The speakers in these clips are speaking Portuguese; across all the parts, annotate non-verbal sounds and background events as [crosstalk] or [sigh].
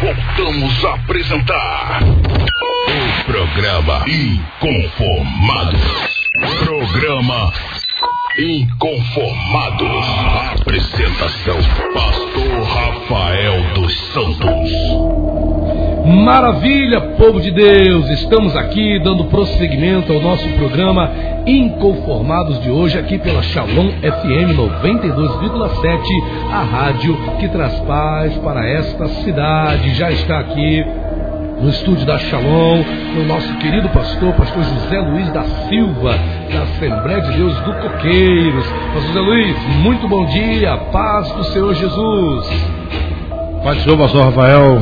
voltamos a apresentar o programa Inconformados. Programa Inconformados. Apresentação: Pastor Rafael dos Santos. Maravilha, povo de Deus! Estamos aqui dando prosseguimento ao nosso programa Inconformados de hoje, aqui pela Shalom FM 92,7, a rádio que traz paz para esta cidade. Já está aqui no estúdio da Shalom, o nosso querido pastor, pastor José Luiz da Silva, da Assembleia de Deus do Coqueiros. Pastor José Luiz, muito bom dia, paz do Senhor Jesus. Paz do Senhor, pastor Rafael,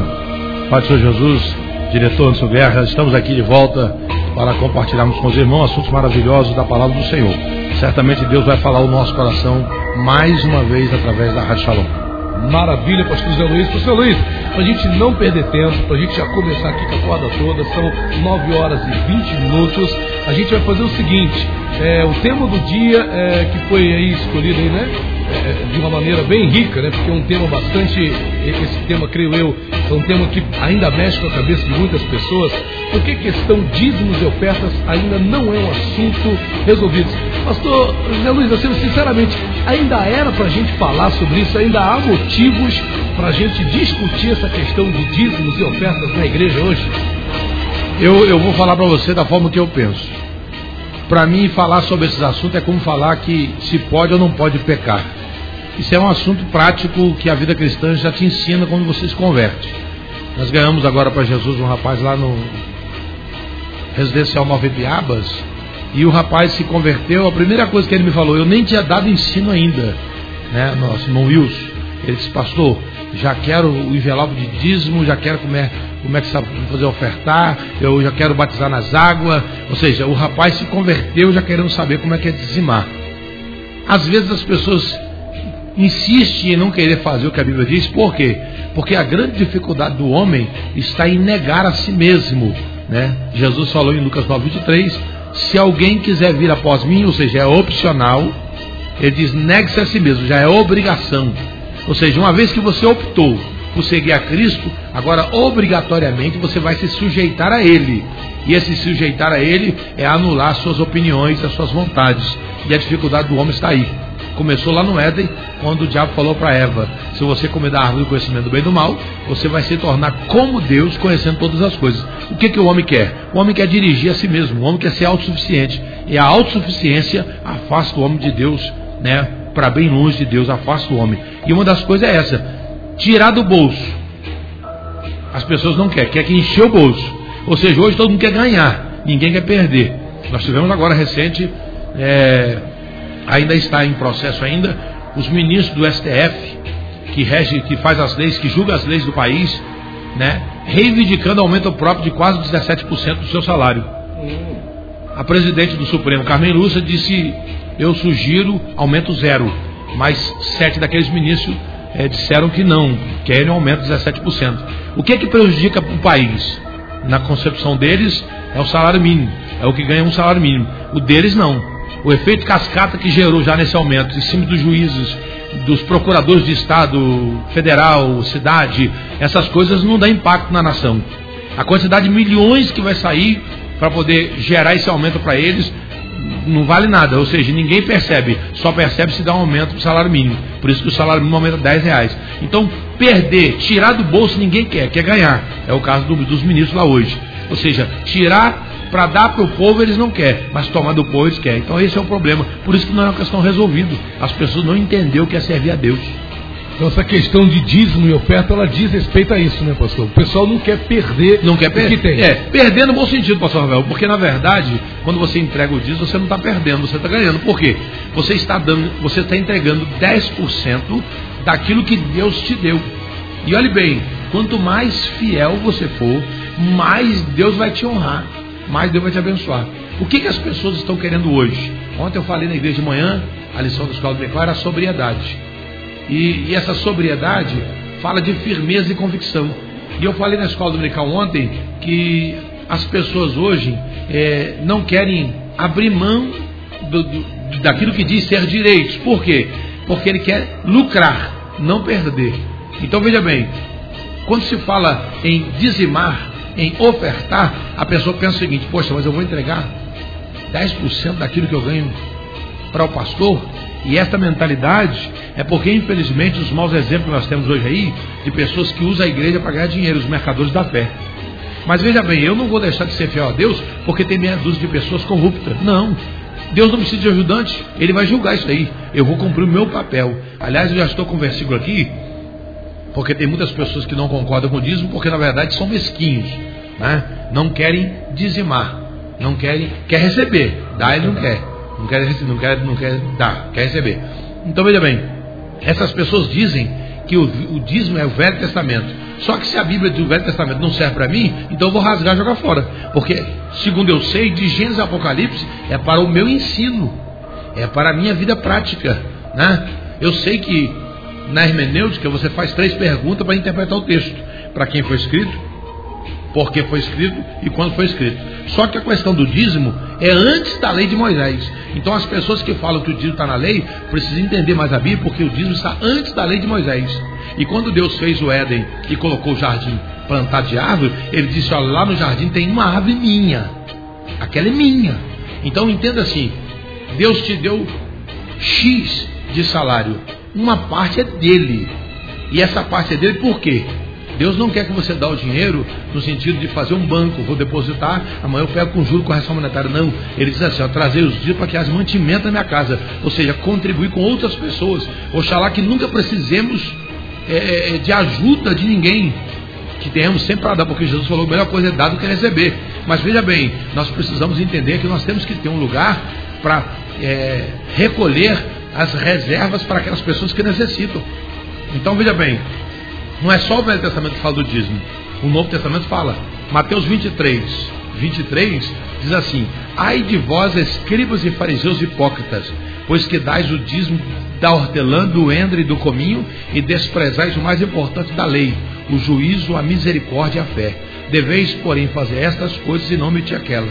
do Senhor Jesus, diretor Anderson Guerra, estamos aqui de volta para compartilharmos com os irmãos assuntos maravilhosos da palavra do Senhor. Certamente Deus vai falar o nosso coração mais uma vez através da Rádio Shalom. Maravilha, pastor José Luiz. Pastor Luiz, para a gente não perder tempo, para a gente já começar aqui com a corda toda, são 9 horas e 20 minutos. A gente vai fazer o seguinte: é, o tema do dia é, que foi aí escolhido aí, né? É, de uma maneira bem rica, né? Porque é um tema bastante. Esse tema, creio eu, é um tema que ainda mexe com a cabeça de muitas pessoas. Porque questão dízimos e ofertas ainda não é um assunto resolvido. Pastor José Luiz, eu sinceramente, ainda era para a gente falar sobre isso, ainda há motivos para a gente discutir essa questão de dízimos e ofertas na igreja hoje? Eu, eu vou falar para você da forma que eu penso. Para mim, falar sobre esses assuntos é como falar que se pode ou não pode pecar. Isso é um assunto prático que a vida cristã já te ensina quando você se converte. Nós ganhamos agora para Jesus um rapaz lá no Residencial Nova Biabas e o rapaz se converteu. A primeira coisa que ele me falou, eu nem tinha dado ensino ainda, né? Nosso irmão Wilson. Ele disse, pastor, já quero o envelope de dízimo, já quero comer, como é que sabe fazer ofertar, eu já quero batizar nas águas. Ou seja, o rapaz se converteu já querendo saber como é que é dizimar. Às vezes as pessoas insistem em não querer fazer o que a Bíblia diz, por quê? Porque a grande dificuldade do homem está em negar a si mesmo. Né? Jesus falou em Lucas 9, 23, se alguém quiser vir após mim, ou seja, é opcional, ele diz negue-se a si mesmo, já é obrigação. Ou seja, uma vez que você optou por seguir a Cristo, agora obrigatoriamente você vai se sujeitar a Ele. E esse sujeitar a Ele é anular suas opiniões, as suas vontades. E a dificuldade do homem está aí. Começou lá no Éden, quando o diabo falou para Eva: se você comer da árvore do conhecimento do bem e do mal, você vai se tornar como Deus, conhecendo todas as coisas. O que, que o homem quer? O homem quer dirigir a si mesmo, o homem quer ser autossuficiente. E a autossuficiência afasta o homem de Deus, né? Para bem longe de Deus, afasta o homem. E uma das coisas é essa: tirar do bolso. As pessoas não querem, quer que encher o bolso. Ou seja, hoje todo mundo quer ganhar, ninguém quer perder. Nós tivemos agora recente, é, ainda está em processo ainda, os ministros do STF, que rege, que faz as leis, que julga as leis do país, né, reivindicando aumento próprio de quase 17% do seu salário. A presidente do Supremo, Carmen Lúcia, disse eu sugiro aumento zero. Mas sete daqueles ministros é, disseram que não, querem um aumento de 17%. O que é que prejudica o país? Na concepção deles, é o salário mínimo, é o que ganha um salário mínimo. O deles não. O efeito cascata que gerou já nesse aumento, em cima dos juízes, dos procuradores de Estado, federal, cidade, essas coisas não dá impacto na nação. A quantidade de milhões que vai sair para poder gerar esse aumento para eles não vale nada, ou seja, ninguém percebe, só percebe se dá um aumento do salário mínimo. Por isso que o salário mínimo aumenta 10 reais. Então, perder, tirar do bolso ninguém quer, quer ganhar. É o caso do, dos ministros lá hoje. Ou seja, tirar para dar para o povo eles não querem, mas tomar do povo eles querem. Então esse é o problema. Por isso que não é uma questão resolvida. As pessoas não entenderam o que é servir a Deus. Então essa questão de dízimo e oferta, ela diz respeito a isso, né, pastor? O pessoal não quer perder não quer perder. o que tem. É, perder no bom sentido, pastor Ravel, porque na verdade, quando você entrega o dízimo, você não está perdendo, você está ganhando. Por quê? Você está dando, você está entregando 10% daquilo que Deus te deu. E olhe bem, quanto mais fiel você for, mais Deus vai te honrar, mais Deus vai te abençoar. O que, que as pessoas estão querendo hoje? Ontem eu falei na igreja de manhã, a lição da escola dominical era a sobriedade. E, e, essa sobriedade fala de firmeza e convicção. E eu falei na escola dominical ontem que as pessoas hoje é, não querem abrir mão do, do, daquilo que diz ser direitos. Por quê? Porque ele quer lucrar, não perder. Então veja bem, Quando se fala em dizimar, em ofertar, a pessoa pensa o seguinte: poxa, mas eu vou entregar 10% daquilo que eu ganho para o pastor? E esta mentalidade é porque, infelizmente, os maus exemplos que nós temos hoje aí, de pessoas que usam a igreja para ganhar dinheiro, os mercadores da fé. Mas veja bem, eu não vou deixar de ser fiel a Deus porque tem meia dúzia de pessoas corruptas. Não. Deus não precisa de ajudante, Ele vai julgar isso aí. Eu vou cumprir o meu papel. Aliás, eu já estou com um versículo aqui, porque tem muitas pessoas que não concordam com o dízimo, porque na verdade são mesquinhos, né? não querem dizimar, não querem, quer receber, dá e não quer, não quer, não quer, não quer dar, quer receber. Então veja bem, essas pessoas dizem que o, o dízimo é o Velho Testamento. Só que se a Bíblia do Velho Testamento não serve para mim, então eu vou rasgar e jogar fora. Porque, segundo eu sei, de Gênesis e Apocalipse é para o meu ensino, é para a minha vida prática. Né? Eu sei que na hermenêutica você faz três perguntas para interpretar o texto: para quem foi escrito, por que foi escrito e quando foi escrito. Só que a questão do dízimo é antes da lei de Moisés. Então as pessoas que falam que o dízimo está na lei precisam entender mais a Bíblia, porque o dízimo está antes da lei de Moisés. E quando Deus fez o Éden e colocou o jardim plantado de árvore, ele disse: Olha, lá no jardim tem uma árvore minha, aquela é minha. Então entenda assim: Deus te deu X de salário, uma parte é dele. E essa parte é dele por quê? Deus não quer que você dê o dinheiro no sentido de fazer um banco, vou depositar, amanhã eu pego com juros, correção monetária. Não. Ele diz assim: ó, trazer os dias para que as mantimento na minha casa. Ou seja, contribuir com outras pessoas. Oxalá que nunca precisemos é, é, é, de ajuda de ninguém. Que tenhamos sempre para dar, porque Jesus falou: a melhor coisa é dar do que receber. Mas veja bem, nós precisamos entender que nós temos que ter um lugar para é, recolher as reservas para aquelas pessoas que necessitam. Então veja bem, não é só o Velho Testamento que fala do dízimo. O Novo Testamento fala. Mateus 23, 23 diz assim: Ai de vós, escribas e fariseus hipócritas, pois que dais o dízimo da hortelã, do endre e do cominho, e desprezais o mais importante da lei, o juízo, a misericórdia e a fé. Deveis, porém, fazer estas coisas e não meter aquela.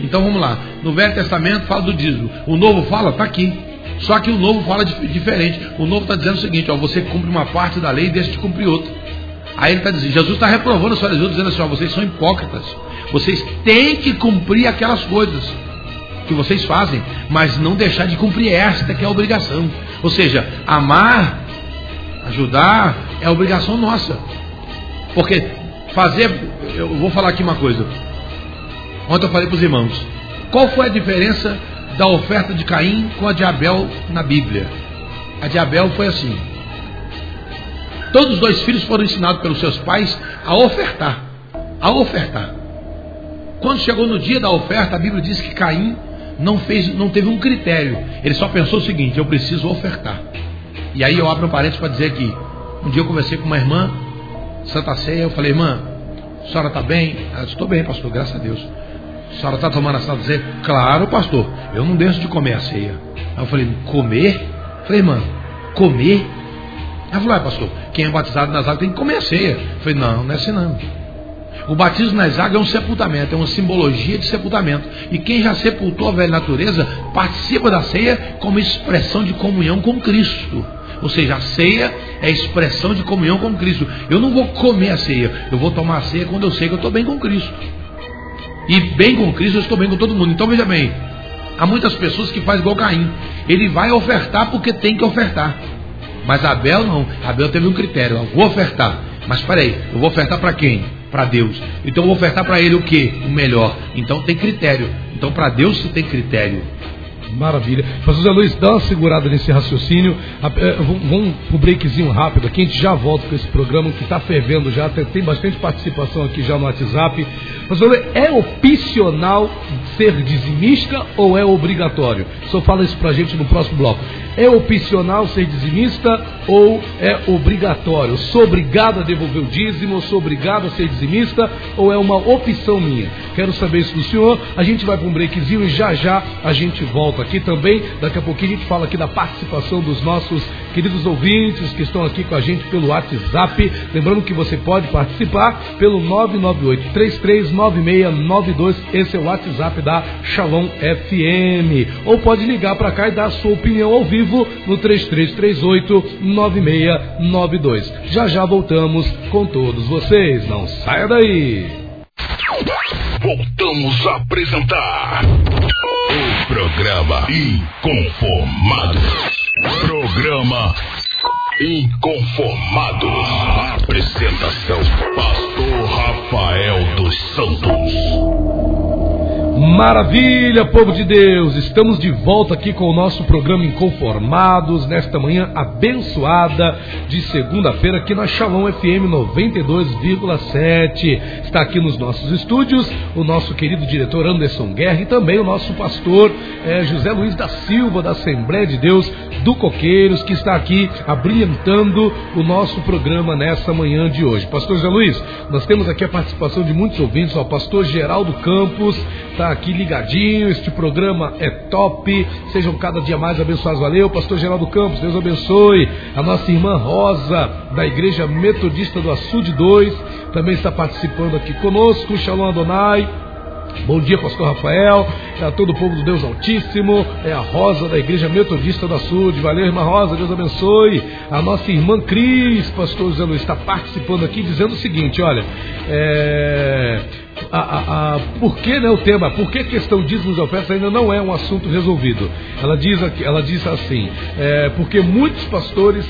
Então vamos lá. No Velho Testamento fala do dízimo. O Novo fala, está aqui. Só que o Novo fala diferente. O Novo está dizendo o seguinte: ó, você cumpre uma parte da lei e deixa de cumprir outra. Aí ele está dizendo, Jesus está reprovando os fariseus, dizendo assim: ó, vocês são hipócritas. Vocês têm que cumprir aquelas coisas que vocês fazem, mas não deixar de cumprir esta que é a obrigação. Ou seja, amar, ajudar é obrigação nossa. Porque fazer, eu vou falar aqui uma coisa. Ontem eu falei para os irmãos, qual foi a diferença da oferta de Caim com a de Abel na Bíblia? A de Abel foi assim. Todos os dois filhos foram ensinados pelos seus pais a ofertar. A ofertar. Quando chegou no dia da oferta, a Bíblia diz que Caim não, fez, não teve um critério. Ele só pensou o seguinte: eu preciso ofertar. E aí eu abro um parênteses para dizer que um dia eu conversei com uma irmã, Santa Ceia, eu falei, irmã, a senhora está bem? Estou bem, pastor, graças a Deus. A senhora está tomando a Ceia? Claro, pastor, eu não deixo de comer a ceia. Aí eu falei, comer? Eu falei, irmã, comer? Ela falou, ah, pastor, quem é batizado nas águas tem que comer a ceia. Eu falei, não, não é assim não. O batismo nas águas é um sepultamento, é uma simbologia de sepultamento. E quem já sepultou a velha natureza participa da ceia como expressão de comunhão com Cristo. Ou seja, a ceia é expressão de comunhão com Cristo. Eu não vou comer a ceia, eu vou tomar a ceia quando eu sei que eu estou bem com Cristo. E bem com Cristo eu estou bem com todo mundo. Então veja bem, há muitas pessoas que fazem igual Caim. Ele vai ofertar porque tem que ofertar. Mas Abel não. Abel teve um critério. Eu vou ofertar. Mas peraí, eu vou ofertar para quem? para Deus. Então eu vou ofertar para ele o que? O melhor. Então tem critério. Então para Deus se tem critério. Maravilha. Zé Luiz, dá uma segurada nesse raciocínio. Eh, vamos um breakzinho rápido aqui. A gente já volta com esse programa que está fervendo já. Tem bastante participação aqui já no WhatsApp. Pastor Luiz, é opcional ser dizimista ou é obrigatório? Senhor fala isso para a gente no próximo bloco. É opcional ser dizimista ou é obrigatório? sou obrigado a devolver o dízimo, sou obrigado a ser dizimista ou é uma opção minha? Quero saber isso do senhor. A gente vai para um breakzinho e já já a gente volta aqui também. Daqui a pouquinho a gente fala aqui da participação dos nossos queridos ouvintes que estão aqui com a gente pelo WhatsApp. Lembrando que você pode participar pelo 998-339692. Esse é o WhatsApp da Shalom FM. Ou pode ligar para cá e dar a sua opinião ao vivo no 3338-9692. Já já voltamos com todos vocês. Não saia daí. Voltamos a apresentar o programa Inconformados. Programa Inconformados. Apresentação: Pastor Rafael dos Santos. Maravilha, povo de Deus! Estamos de volta aqui com o nosso programa Inconformados, nesta manhã abençoada de segunda-feira, aqui na Shalom FM 92,7. Está aqui nos nossos estúdios o nosso querido diretor Anderson Guerra e também o nosso pastor é, José Luiz da Silva, da Assembleia de Deus do Coqueiros, que está aqui abrilhantando o nosso programa nessa manhã de hoje. Pastor José Luiz, nós temos aqui a participação de muitos ouvintes, o pastor Geraldo Campos está aqui ligadinho. Este programa é top. Sejam cada dia mais abençoados. Valeu, Pastor Geraldo Campos. Deus abençoe. A nossa irmã Rosa, da Igreja Metodista do Açude 2, também está participando aqui conosco. Shalom Adonai. Bom dia, Pastor Rafael, é a todo o povo do Deus Altíssimo, é a Rosa da Igreja Metodista do Açude. Valeu, irmã Rosa, Deus abençoe. A nossa irmã Cris, Pastor Zé Luiz, está participando aqui dizendo o seguinte: olha, é, a, a, a, por que né, o tema, por que a questão dízimos e ofertas ainda não é um assunto resolvido? Ela diz, aqui, ela diz assim, é, porque muitos pastores,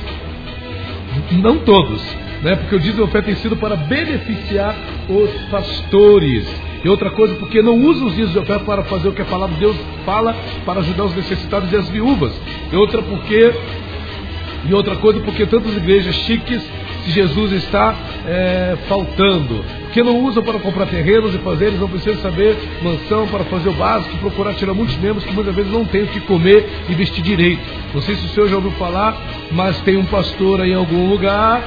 não todos, né, porque o dízimo e oferta tem sido para beneficiar os pastores. E outra coisa, porque não usa os dízimos de oferta para fazer o que a palavra de Deus fala, para ajudar os necessitados e as viúvas. E outra porque e outra coisa, porque tantas igrejas chiques, se Jesus está é, faltando, que não usam para comprar terrenos e fazer, eles não precisam saber mansão para fazer o básico, procurar tirar muitos membros que muitas vezes não têm o que comer e vestir direito. Não sei se o senhor já ouviu falar, mas tem um pastor aí em algum lugar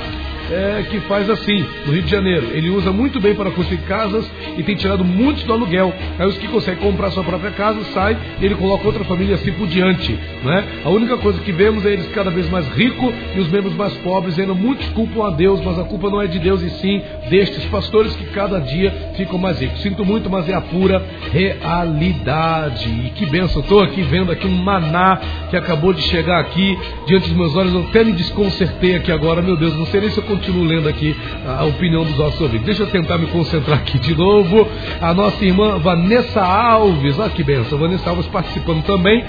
é, que faz assim, no Rio de Janeiro. Ele usa muito bem para construir casas e tem tirado muitos do aluguel. Aí os que conseguem comprar sua própria casa sai e ele coloca outra família assim por diante. Né? A única coisa que vemos é eles cada vez mais ricos e os membros mais pobres. Ainda muitos culpam a Deus, mas a culpa não é de Deus e sim destes pastores que cada dia ficam mais ricos. Sinto muito, mas é a pura realidade. E que benção, estou aqui vendo aqui um maná que acabou de chegar aqui diante dos meus olhos. Eu até me desconcertei aqui agora, meu Deus, não sei nem se eu continuo lendo aqui a opinião dos nossos ouvintes. Deixa eu tentar me concentrar aqui de novo. A nossa irmã Vanessa Alves, olha que benção, Vanessa Alves participando também.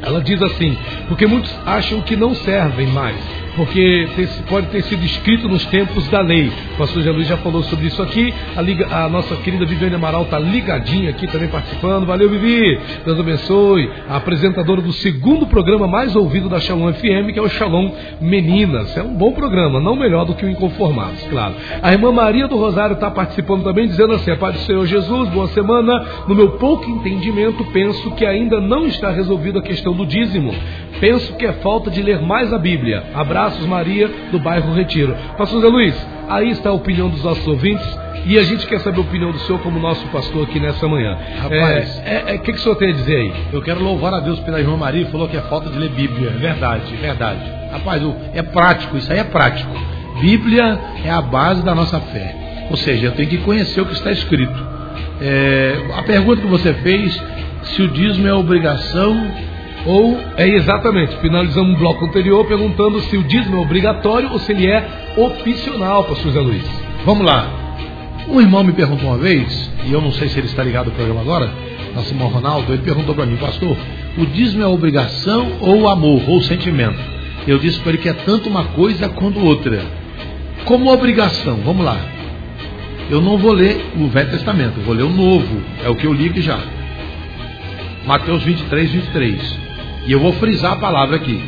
Ela diz assim: porque muitos acham que não servem mais porque pode ter sido escrito nos tempos da lei. O pastor Jean Luiz já falou sobre isso aqui. A, liga, a nossa querida Viviane Amaral está ligadinha aqui também participando. Valeu, Vivi! Deus abençoe. A apresentadora do segundo programa mais ouvido da Shalom FM, que é o Shalom Meninas. É um bom programa, não melhor do que o Inconformados, claro. A irmã Maria do Rosário está participando também, dizendo assim: a paz do Senhor Jesus, boa semana. No meu pouco entendimento, penso que ainda não está resolvida a questão do dízimo. Penso que é falta de ler mais a Bíblia. Abraços, Maria, do bairro Retiro. Pastor Zé Luiz, aí está a opinião dos nossos ouvintes e a gente quer saber a opinião do senhor como nosso pastor aqui nessa manhã. Rapaz, é, é, é, o que, que o senhor tem a dizer aí? Eu quero louvar a Deus pela irmã Maria, falou que é falta de ler Bíblia. É verdade, é verdade. Rapaz, é prático, isso aí é prático. Bíblia é a base da nossa fé. Ou seja, eu tenho que conhecer o que está escrito. É, a pergunta que você fez, se o dízimo é obrigação ou é exatamente, finalizamos um bloco anterior perguntando se o dízimo é obrigatório ou se ele é opcional, pastor José Luiz. Vamos lá. Um irmão me perguntou uma vez, e eu não sei se ele está ligado ao programa agora, nosso irmão Ronaldo, ele perguntou para mim, pastor, o dízimo é obrigação ou amor, ou sentimento? Eu disse para ele que é tanto uma coisa quanto outra. Como obrigação, vamos lá. Eu não vou ler o Velho Testamento, vou ler o Novo, é o que eu li aqui já. Mateus 23, 23. E eu vou frisar a palavra aqui.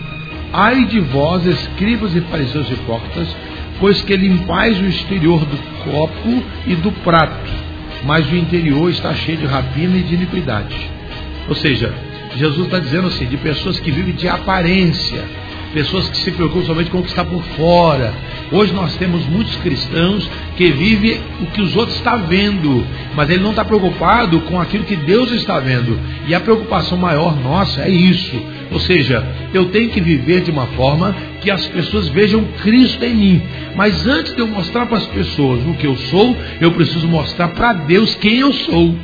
Ai de vós, escribas e fariseus hipócritas, pois que limpais o exterior do copo e do prato, mas o interior está cheio de rapina e de iniquidade. Ou seja, Jesus está dizendo assim, de pessoas que vivem de aparência. Pessoas que se preocupam somente com o que está por fora. Hoje nós temos muitos cristãos que vivem o que os outros estão vendo, mas ele não está preocupado com aquilo que Deus está vendo. E a preocupação maior nossa é isso. Ou seja, eu tenho que viver de uma forma que as pessoas vejam Cristo em mim. Mas antes de eu mostrar para as pessoas o que eu sou, eu preciso mostrar para Deus quem eu sou.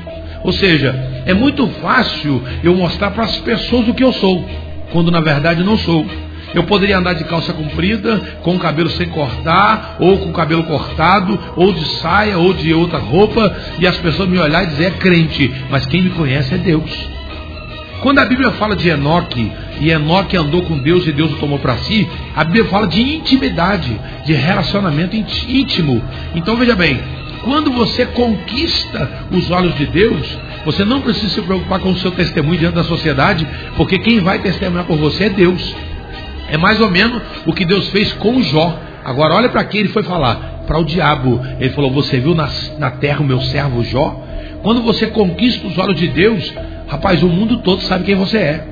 Ou seja, é muito fácil eu mostrar para as pessoas o que eu sou, quando na verdade não sou. Eu poderia andar de calça comprida, com o cabelo sem cortar, ou com o cabelo cortado, ou de saia, ou de outra roupa, e as pessoas me olhar e dizer é crente, mas quem me conhece é Deus. Quando a Bíblia fala de Enoque, e Enoque andou com Deus e Deus o tomou para si, a Bíblia fala de intimidade, de relacionamento íntimo. Então veja bem, quando você conquista os olhos de Deus, você não precisa se preocupar com o seu testemunho diante da sociedade, porque quem vai testemunhar por você é Deus. É mais ou menos o que Deus fez com Jó. Agora olha para quem ele foi falar, para o diabo. Ele falou: Você viu na, na terra o meu servo Jó? Quando você conquista os olhos de Deus, rapaz, o mundo todo sabe quem você é.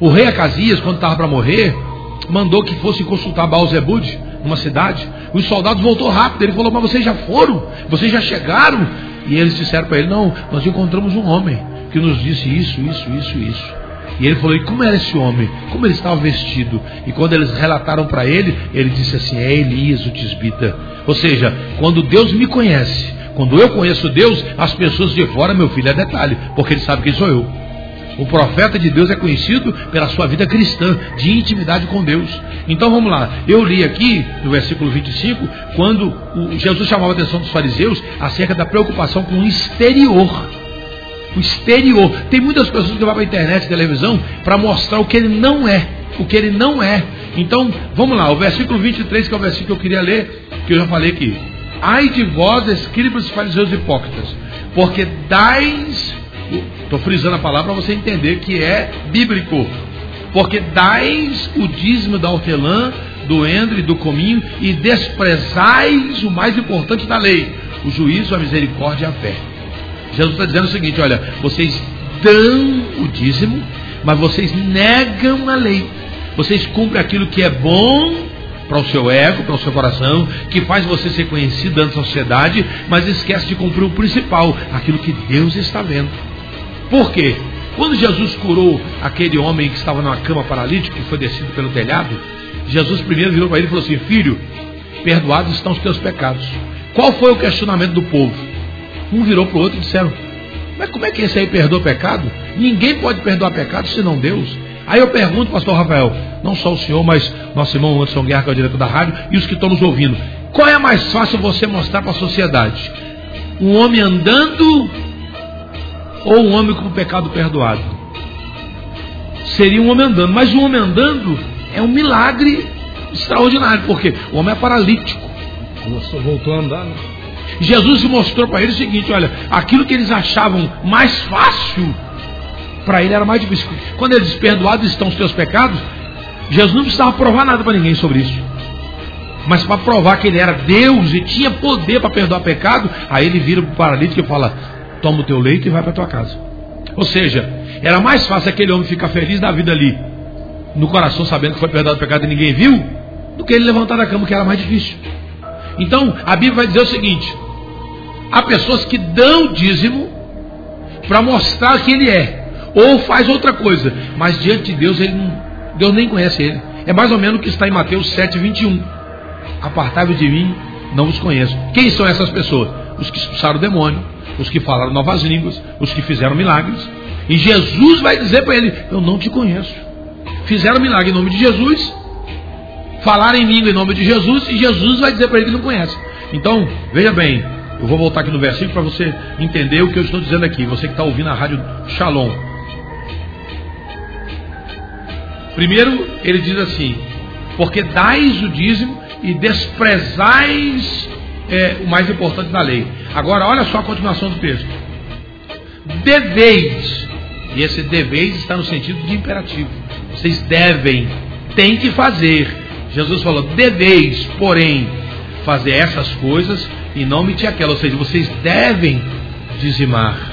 O rei Acasias, quando estava para morrer, mandou que fosse consultar Baal Zebud, numa cidade. Os soldados voltou rápido. Ele falou: Mas vocês já foram? Vocês já chegaram? E eles disseram para ele: Não, nós encontramos um homem que nos disse isso, isso, isso, isso. E ele falou: E como era esse homem? Como ele estava vestido? E quando eles relataram para ele, ele disse assim: É Elias, o tisbita. Ou seja, quando Deus me conhece, quando eu conheço Deus, as pessoas de fora, meu filho, é detalhe, porque ele sabe quem sou eu. O profeta de Deus é conhecido pela sua vida cristã, de intimidade com Deus. Então vamos lá. Eu li aqui no versículo 25, quando Jesus chamava a atenção dos fariseus acerca da preocupação com o exterior. O exterior. Tem muitas pessoas que vão para a internet televisão para mostrar o que ele não é. O que ele não é. Então, vamos lá, o versículo 23, que é o versículo que eu queria ler, que eu já falei aqui. Ai de vós, escribas, fariseus hipócritas, porque dais Estou frisando a palavra para você entender que é bíblico. Porque dais o dízimo da hortelã, do endre, do cominho, e desprezais o mais importante da lei, o juízo, a misericórdia e a fé. Jesus está dizendo o seguinte: olha, vocês dão o dízimo, mas vocês negam a lei. Vocês cumprem aquilo que é bom para o seu ego, para o seu coração, que faz você ser conhecido dentro da sociedade, mas esquece de cumprir o principal, aquilo que Deus está vendo. Por quê? Quando Jesus curou aquele homem que estava numa cama paralítico, que foi descido pelo telhado, Jesus primeiro virou para ele e falou assim: Filho, perdoados estão os teus pecados. Qual foi o questionamento do povo? Um virou para o outro e disseram: Mas como é que esse aí perdoa pecado? Ninguém pode perdoar pecado senão Deus. Aí eu pergunto, pastor Rafael, não só o senhor, mas nosso irmão Anderson Guerra, que é o diretor da rádio, e os que estão nos ouvindo. Qual é mais fácil você mostrar para a sociedade? Um homem andando ou um homem com o pecado perdoado. Seria um homem andando, mas um homem andando é um milagre extraordinário, porque o homem é paralítico. Nossa, voltou a andar, né? Jesus mostrou para ele o seguinte: olha, aquilo que eles achavam mais fácil, para ele era mais difícil. Quando ele diz perdoados estão os teus pecados, Jesus não precisava provar nada para ninguém sobre isso. Mas para provar que ele era Deus e tinha poder para perdoar pecado, aí ele vira para o paralítico e fala: toma o teu leito e vai para tua casa. Ou seja, era mais fácil aquele homem ficar feliz da vida ali, no coração, sabendo que foi perdoado o pecado e ninguém viu, do que ele levantar da cama, que era mais difícil. Então, a Bíblia vai dizer o seguinte: há pessoas que dão dízimo para mostrar que ele é, ou faz outra coisa, mas diante de Deus, ele não, Deus nem conhece ele. É mais ou menos o que está em Mateus 7, 21. Apartai-vos de mim, não os conheço. Quem são essas pessoas? Os que expulsaram o demônio, os que falaram novas línguas, os que fizeram milagres. E Jesus vai dizer para ele: Eu não te conheço. Fizeram milagre em nome de Jesus, falaram em língua em nome de Jesus, e Jesus vai dizer para ele que não conhece. Então, veja bem, eu vou voltar aqui no versículo para você entender o que eu estou dizendo aqui. Você que está ouvindo a rádio Shalom. Primeiro, ele diz assim: Porque dais o dízimo e desprezais é, o mais importante da lei. Agora, olha só a continuação do texto. Deveis, e esse deveis está no sentido de imperativo. Vocês devem, têm que fazer. Jesus falou: deveis, porém, fazer essas coisas e não omitir aquelas. Ou seja, vocês devem dizimar.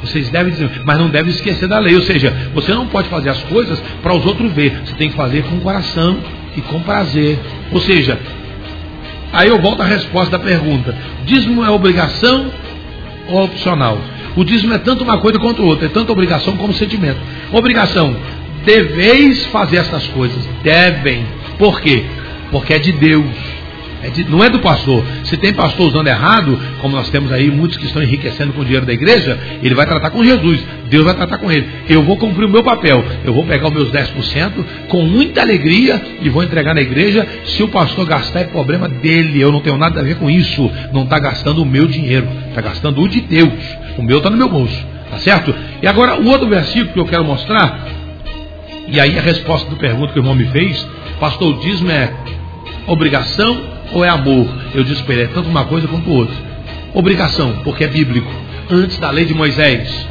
Vocês devem dizer, mas não devem esquecer da lei. Ou seja, você não pode fazer as coisas para os outros ver. Você tem que fazer com coração e com prazer. Ou seja, aí eu volto à resposta da pergunta: dízimo é obrigação ou opcional? O dízimo é tanto uma coisa quanto outra, é tanto obrigação como sentimento. Obrigação, deveis fazer essas coisas. Devem. Por quê? Porque é de Deus. É de, não é do pastor. Se tem pastor usando errado, como nós temos aí muitos que estão enriquecendo com o dinheiro da igreja, ele vai tratar com Jesus. Deus vai tratar com ele. Eu vou cumprir o meu papel. Eu vou pegar os meus 10% com muita alegria e vou entregar na igreja. Se o pastor gastar, é problema dele. Eu não tenho nada a ver com isso. Não está gastando o meu dinheiro. Está gastando o de Deus. O meu está no meu bolso. Tá certo? E agora, o outro versículo que eu quero mostrar, e aí a resposta do pergunta que o irmão me fez, pastor, o dízimo é obrigação ou é amor? Eu disse para ele, é tanto uma coisa quanto outra. Obrigação, porque é bíblico. Antes da lei de Moisés.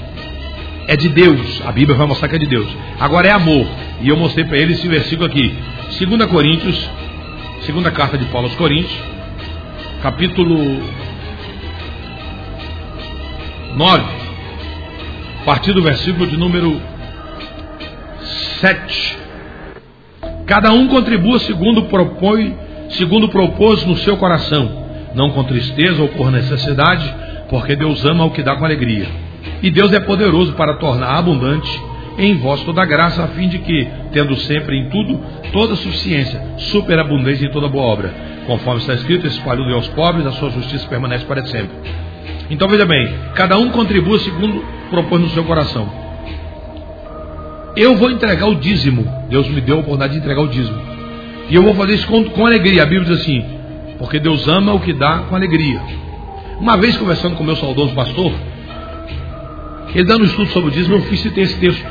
É de Deus. A Bíblia vai mostrar que é de Deus. Agora é amor. E eu mostrei para ele esse versículo aqui. 2 Coríntios, segunda carta de Paulo aos Coríntios, capítulo 9, a partir do versículo de número 7. Cada um contribua segundo propõe, segundo propôs no seu coração, não com tristeza ou por necessidade, porque Deus ama o que dá com alegria. E Deus é poderoso para tornar abundante em vós toda graça, a fim de que, tendo sempre em tudo toda suficiência, superabundância em toda boa obra, conforme está escrito, espalhou aos pobres, a sua justiça permanece para sempre. Então veja bem, cada um contribua segundo propôs no seu coração. Eu vou entregar o dízimo. Deus me deu a oportunidade de entregar o dízimo. E eu vou fazer isso com, com alegria. A Bíblia diz assim: porque Deus ama o que dá com alegria. Uma vez conversando com o meu saudoso pastor, ele dando um estudo sobre o dízimo, eu fiz citar esse texto.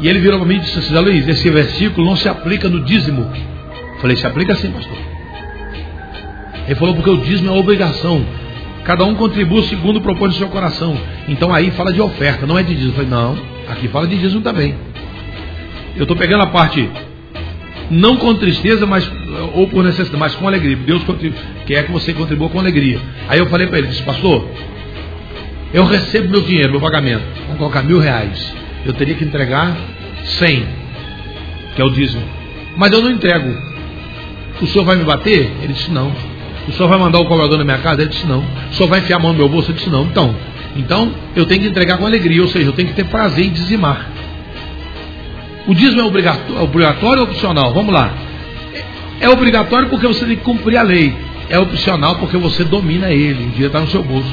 E ele virou para mim e disse assim: Luiz, esse versículo não se aplica no dízimo. Eu falei: se aplica sim, pastor. Ele falou: porque o dízimo é obrigação. Cada um contribui segundo propõe no seu coração. Então aí fala de oferta, não é de dízimo. Eu falei, não, aqui fala de dízimo também. Eu estou pegando a parte não com tristeza, mas ou por necessidade, mas com alegria. Deus quer que você contribua com alegria. Aí eu falei para ele, disse, pastor, eu recebo meu dinheiro, meu pagamento. Vamos colocar mil reais. Eu teria que entregar cem, que é o dízimo. Mas eu não entrego. O senhor vai me bater? Ele disse, não. O senhor vai mandar o cobrador na minha casa? Ele disse não. O senhor vai enfiar a mão no meu bolso? Ele disse não. Então, então eu tenho que entregar com alegria, ou seja, eu tenho que ter prazer em dizimar. O dízimo é obrigatório, é obrigatório ou opcional? Vamos lá. É obrigatório porque você tem que cumprir a lei. É opcional porque você domina ele. O dinheiro está no seu bolso.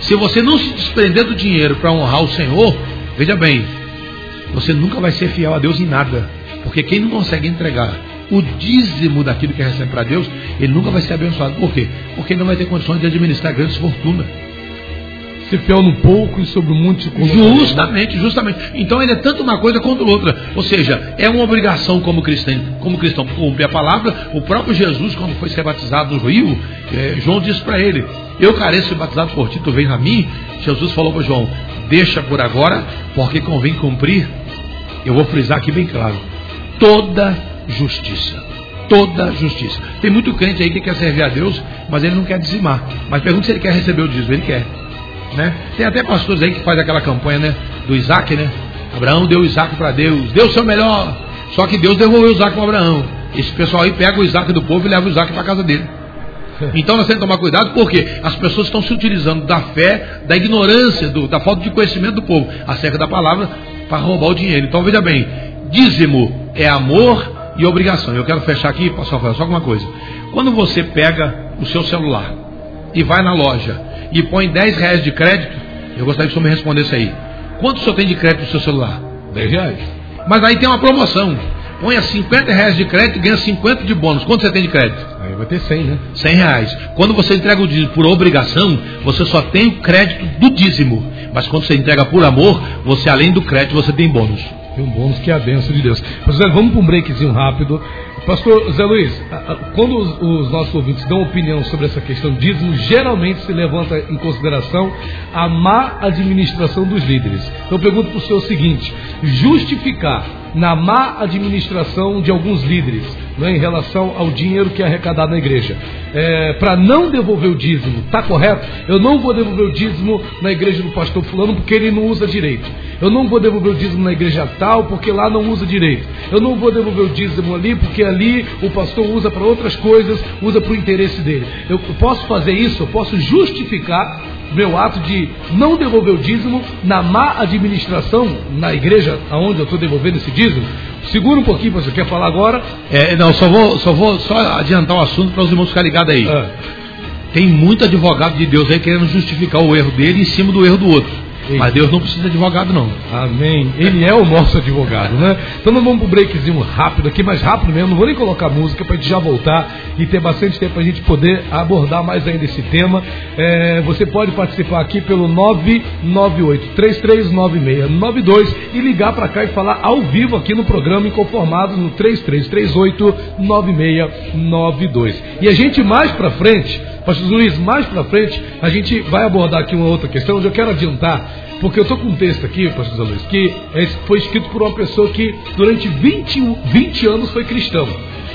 Se você não se desprender do dinheiro para honrar o Senhor, veja bem, você nunca vai ser fiel a Deus em nada. Porque quem não consegue entregar o dízimo daquilo que recebe para Deus, ele nunca vai ser abençoado. Por quê? Porque ele não vai ter condições de administrar grandes fortunas. Ser fiel no pouco e sobre o muito Justamente, justamente. Então ele é tanto uma coisa quanto outra. Ou seja, é uma obrigação como cristão, como cristão cumprir a palavra. O próprio Jesus, quando foi ser batizado no rio, é, João disse para ele: Eu careço ser batizado por ti, tu vens a mim. Jesus falou para João: Deixa por agora, porque convém cumprir. Eu vou frisar aqui bem claro: toda justiça. Toda justiça. Tem muito crente aí que quer servir a Deus, mas ele não quer dizimar. Mas pergunta se ele quer receber o dízimo. Ele quer. Né? Tem até pastores aí que faz aquela campanha né, do Isaac, né? Abraão deu Isaac para Deus, deu o seu melhor. Só que Deus devolveu o Isaac para Abraão. Esse pessoal aí pega o Isaac do povo e leva o Isaac para casa dele. [laughs] Então nós temos que tomar cuidado porque as pessoas estão se utilizando da fé, da ignorância, do, da falta de conhecimento do povo acerca da palavra para roubar o dinheiro. Então veja bem, dízimo é amor e obrigação. Eu quero fechar aqui, pastor Rafael, só alguma coisa. Quando você pega o seu celular e vai na loja e põe 10 reais de crédito, eu gostaria que o senhor me respondesse aí. Quanto o senhor tem de crédito no seu celular? 10 reais. Mas aí tem uma promoção. Põe 50 reais de crédito e ganha 50 de bônus. Quanto você tem de crédito? Aí vai ter 100, né? 100 reais. Quando você entrega o dízimo por obrigação, você só tem o crédito do dízimo. Mas quando você entrega por amor, você além do crédito, você tem bônus. Tem um bônus que é a benção de Deus. Zé, vamos para um breakzinho rápido. Pastor Zé Luiz, quando os, os, nossos ouvintes dão opinião sobre essa questão dízimo, geralmente se levanta em consideração a má administração dos líderes. Então eu pergunto para o senhor o seguinte: justificar na má administração de alguns líderes né, em relação ao dinheiro que é arrecadado na igreja. É, Para não devolver o dízimo, está correto? Eu não vou devolver o dízimo na igreja do pastor Fulano porque ele não usa direito. Eu não vou devolver o dízimo na igreja tal porque lá não usa direito. Eu não vou devolver o dízimo ali porque ali o pastor usa para outras coisas, usa para o interesse dele. Eu posso fazer isso, eu posso justificar meu ato de não devolver o dízimo na má administração na igreja aonde eu estou devolvendo esse dízimo? Segura um pouquinho, você quer falar agora? É, não, só vou, só vou só adiantar o assunto para os irmãos ficarem ligados aí. Ah. Tem muito advogado de Deus aí querendo justificar o erro dele em cima do erro do outro. Eita. Mas Deus não precisa de advogado, não. Amém. Ele é o nosso advogado, né? Então nós vamos para um breakzinho rápido aqui, mais rápido mesmo. Não vou nem colocar música para a gente já voltar e ter bastante tempo para a gente poder abordar mais ainda esse tema. É, você pode participar aqui pelo 998-339692 e ligar para cá e falar ao vivo aqui no programa Inconformados no 3338-9692. E a gente mais para frente Pastor Luiz, mais para frente, a gente vai abordar aqui uma outra questão, onde eu quero adiantar, porque eu estou com um texto aqui, Pastor Luiz, que é- foi escrito por uma pessoa que durante 20, 20 anos foi cristão.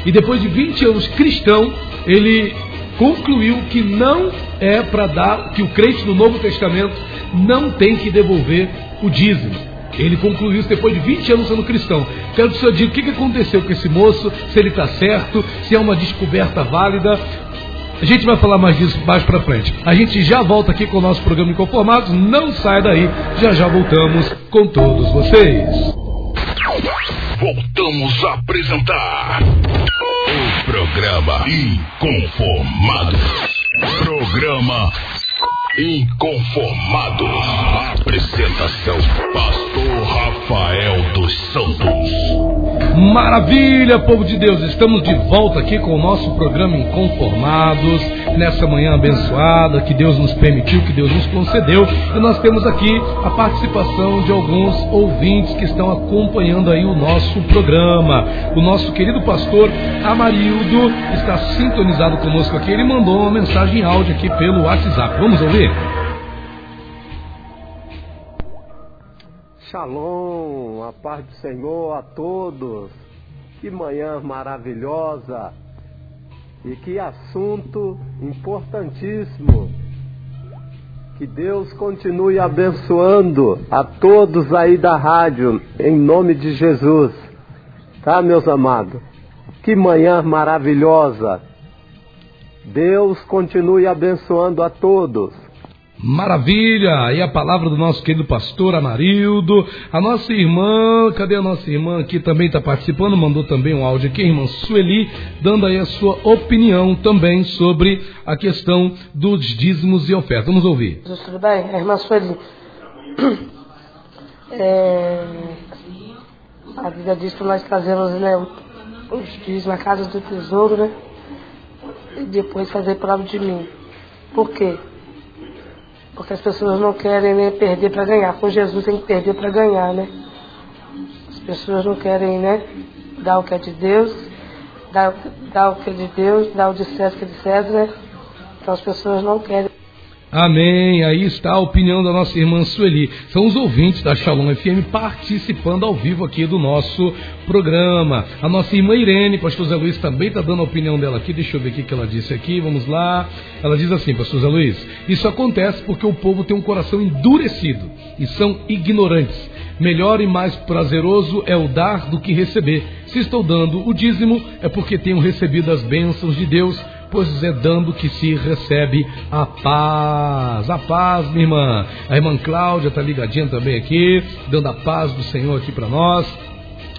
E depois de 20 anos cristão, ele concluiu que não é para dar, que o crente no Novo Testamento não tem que devolver o dízimo. Ele concluiu isso depois de 20 anos sendo cristão. Quero que o senhor diga o que aconteceu com esse moço, se ele está certo, se é uma descoberta válida. A gente vai falar mais disso mais pra frente. A gente já volta aqui com o nosso programa Inconformados. Não sai daí, já já voltamos com todos vocês. Voltamos a apresentar o programa Inconformados. Programa Inconformados. Apresentação: Pastor Rafael dos Santos. Maravilha, povo de Deus, estamos de volta aqui com o nosso programa Inconformados, nessa manhã abençoada que Deus nos permitiu, que Deus nos concedeu, e nós temos aqui a participação de alguns ouvintes que estão acompanhando aí o nosso programa. O nosso querido pastor Amarildo está sintonizado conosco aqui, ele mandou uma mensagem em áudio aqui pelo WhatsApp. Vamos ouvir? Shalom, a paz do Senhor a todos. Que manhã maravilhosa e que assunto importantíssimo. Que Deus continue abençoando a todos aí da rádio, em nome de Jesus. Tá, meus amados? Que manhã maravilhosa. Deus continue abençoando a todos. Maravilha! E a palavra do nosso querido pastor Amarildo. A nossa irmã, cadê a nossa irmã aqui também está participando? Mandou também um áudio aqui, a irmã Sueli, dando aí a sua opinião também sobre a questão dos dízimos e ofertas. Vamos ouvir. Tudo bem? A irmã Sueli. É, a Bíblia diz para nós trazermos né, os dízimos na casa do tesouro, né? E depois fazer prova de mim. Por quê? Porque as pessoas não querem nem perder para ganhar. Com Jesus tem que perder para ganhar, né? As pessoas não querem, né? Dar o que é de Deus, dar, dar o que é de Deus, dar o de César que é de César, né? Então as pessoas não querem. Amém. Aí está a opinião da nossa irmã Sueli. São os ouvintes da Shalom FM participando ao vivo aqui do nosso programa. A nossa irmã Irene, pastor Zé Luiz, também está dando a opinião dela aqui. Deixa eu ver o que ela disse aqui. Vamos lá. Ela diz assim, pastor Zé Luiz: Isso acontece porque o povo tem um coração endurecido e são ignorantes. Melhor e mais prazeroso é o dar do que receber. Se estou dando o dízimo, é porque tenho recebido as bênçãos de Deus pois é dando que se recebe a paz. A paz, minha irmã. A irmã Cláudia está ligadinha também aqui, dando a paz do Senhor aqui para nós.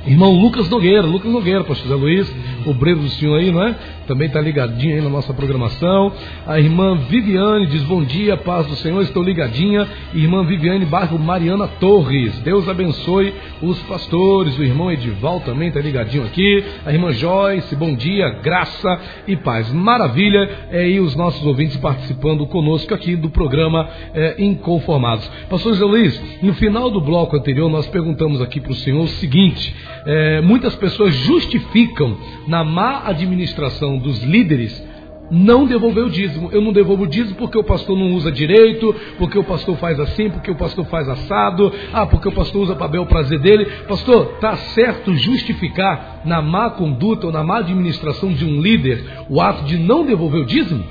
Irmão Lucas Nogueira, Lucas Nogueira, pastor José Luiz, obreiro do senhor aí, não é? Também está ligadinho aí na nossa programação. A irmã Viviane diz bom dia, paz do Senhor, estou ligadinha. Irmã Viviane, bairro Mariana Torres, Deus abençoe os pastores. O irmão Edival também está ligadinho aqui. A irmã Joyce, bom dia, graça e paz. Maravilha, é, e os nossos ouvintes participando conosco aqui do programa é, Inconformados. Pastor José Luiz, no final do bloco anterior nós perguntamos aqui para o senhor o seguinte: é, muitas pessoas justificam na má administração dos líderes não devolver o dízimo. Eu não devolvo o dízimo porque o pastor não usa direito, porque o pastor faz assim, porque o pastor faz assado, ah, porque o pastor usa para bel prazer dele. Pastor, está certo justificar na má conduta ou na má administração de um líder o ato de não devolver o dízimo?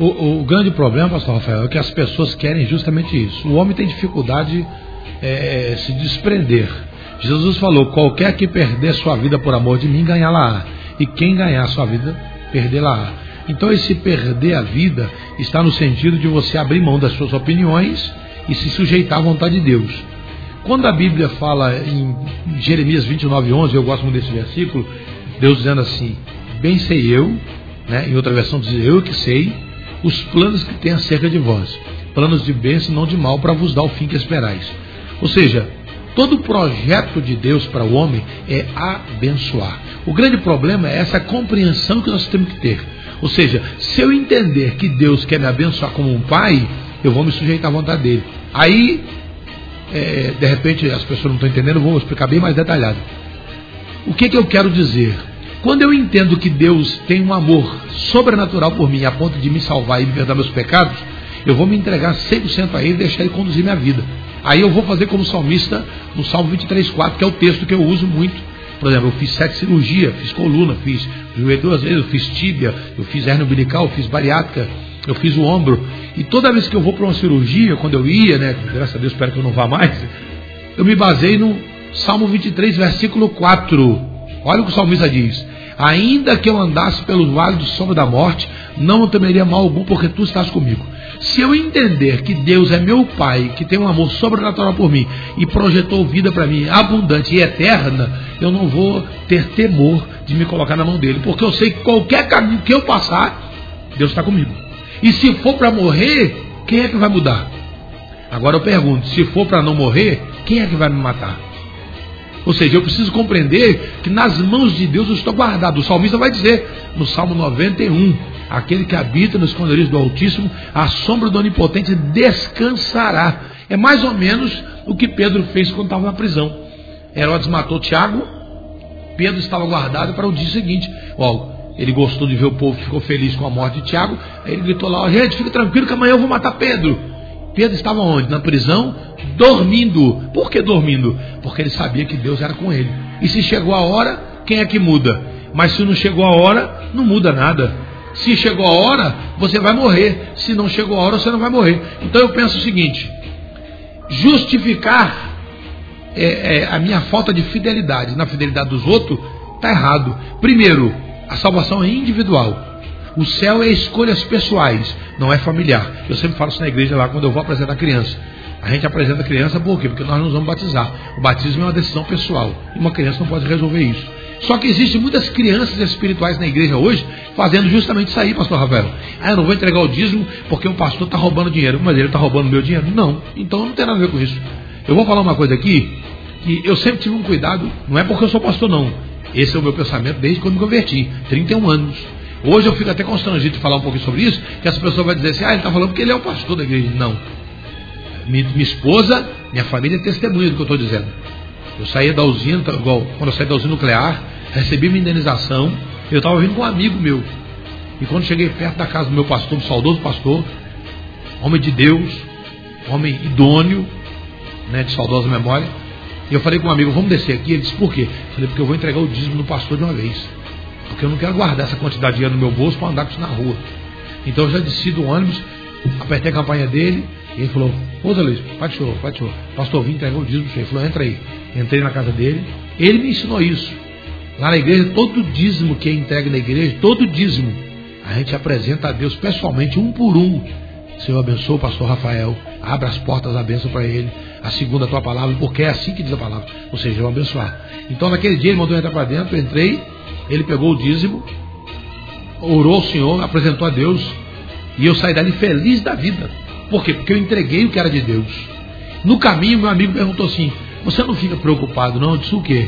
O, o grande problema, pastor Rafael, é que as pessoas querem justamente isso. O homem tem dificuldade é, se desprender. Jesus falou: qualquer que perder sua vida por amor de mim, ganhá-la. E quem ganhar sua vida, perdê-la. Então, esse perder a vida está no sentido de você abrir mão das suas opiniões e se sujeitar à vontade de Deus. Quando a Bíblia fala em Jeremias 29, 11, eu gosto muito desse versículo, Deus dizendo assim: Bem sei eu, né, em outra versão diz eu que sei, os planos que tem acerca de vós, planos de bênção, não de mal, para vos dar o fim que esperais. Ou seja, todo projeto de Deus para o homem é abençoar. O grande problema é essa compreensão que nós temos que ter. Ou seja, se eu entender que Deus quer me abençoar como um pai, eu vou me sujeitar à vontade dele. Aí, é, de repente, as pessoas não estão entendendo, vou explicar bem mais detalhado. O que, que eu quero dizer? Quando eu entendo que Deus tem um amor sobrenatural por mim, a ponto de me salvar e me perdoar meus pecados, eu vou me entregar 100% a Ele e deixar Ele conduzir minha vida. Aí eu vou fazer como salmista no Salmo 23,4, que é o texto que eu uso muito. Por exemplo, eu fiz sete cirurgias, fiz coluna, fiz joelho duas vezes, eu fiz tíbia, eu fiz hernia umbilical, eu fiz bariátrica, eu fiz o ombro. E toda vez que eu vou para uma cirurgia, quando eu ia, né, graças a Deus espero que eu não vá mais, eu me baseei no Salmo 23, versículo 4. Olha o que o salmista diz: Ainda que eu andasse pelos vales do sombra da morte, não temeria mal algum, porque tu estás comigo. Se eu entender que Deus é meu Pai, que tem um amor sobrenatural por mim e projetou vida para mim abundante e eterna, eu não vou ter temor de me colocar na mão dele, porque eu sei que qualquer caminho que eu passar, Deus está comigo. E se for para morrer, quem é que vai mudar? Agora eu pergunto: se for para não morrer, quem é que vai me matar? Ou seja, eu preciso compreender que nas mãos de Deus eu estou guardado. O salmista vai dizer no Salmo 91: aquele que habita nos esconderijos do Altíssimo, a sombra do Onipotente descansará. É mais ou menos o que Pedro fez quando estava na prisão. Herodes matou Tiago, Pedro estava guardado para o dia seguinte. Ó, ele gostou de ver o povo ficou feliz com a morte de Tiago, aí ele gritou lá: gente, fica tranquilo que amanhã eu vou matar Pedro. Pedro estava onde? Na prisão, dormindo. Por que dormindo? Porque ele sabia que Deus era com ele. E se chegou a hora, quem é que muda? Mas se não chegou a hora, não muda nada. Se chegou a hora, você vai morrer. Se não chegou a hora, você não vai morrer. Então eu penso o seguinte: justificar é, é, a minha falta de fidelidade na fidelidade dos outros está errado. Primeiro, a salvação é individual. O céu é escolhas pessoais, não é familiar. Eu sempre falo isso na igreja lá quando eu vou apresentar a criança. A gente apresenta a criança por quê? Porque nós não vamos batizar. O batismo é uma decisão pessoal. E uma criança não pode resolver isso. Só que existem muitas crianças espirituais na igreja hoje fazendo justamente isso aí, pastor Rafael. Ah, eu não vou entregar o dízimo porque o pastor está roubando dinheiro. Mas ele está roubando meu dinheiro? Não. Então não tem nada a ver com isso. Eu vou falar uma coisa aqui que eu sempre tive um cuidado, não é porque eu sou pastor, não. Esse é o meu pensamento desde quando me converti, 31 anos. Hoje eu fico até constrangido de falar um pouquinho sobre isso, que essa pessoa vai dizer assim, ah, ele está falando porque ele é o pastor da igreja. Não. Minha, minha esposa, minha família é testemunha do que eu estou dizendo. Eu saía da usina, igual quando eu saí da usina nuclear, recebi minha indenização, eu estava vindo com um amigo meu. E quando cheguei perto da casa do meu pastor, do saudoso pastor, homem de Deus, homem idôneo, né, de saudosa memória, e eu falei com um amigo, vamos descer aqui. Ele disse, por quê? Eu falei, porque eu vou entregar o dízimo no pastor de uma vez. Porque eu não quero guardar essa quantidade de dinheiro no meu bolso para andar com isso na rua. Então eu já desci do ônibus, apertei a campanha dele, ele falou, ô Zé Luiz, pai show. Pastor, vim entregar o dízimo Ele falou, entra aí. Entrei na casa dele. Ele me ensinou isso. Lá na igreja, todo dízimo que é entregue na igreja, todo dízimo, a gente apresenta a Deus pessoalmente, um por um. Senhor abençoe o pastor Rafael, abra as portas da bênção para ele, a segunda a tua palavra, porque é assim que diz a palavra. Ou seja, eu abençoar. Então naquele dia ele mandou entrar para dentro, eu entrei, ele pegou o dízimo, orou ao Senhor, apresentou a Deus, e eu saí dali feliz da vida. Por quê? Porque eu entreguei o que era de Deus. No caminho, meu amigo perguntou assim: Você não fica preocupado, não? Eu disse o quê?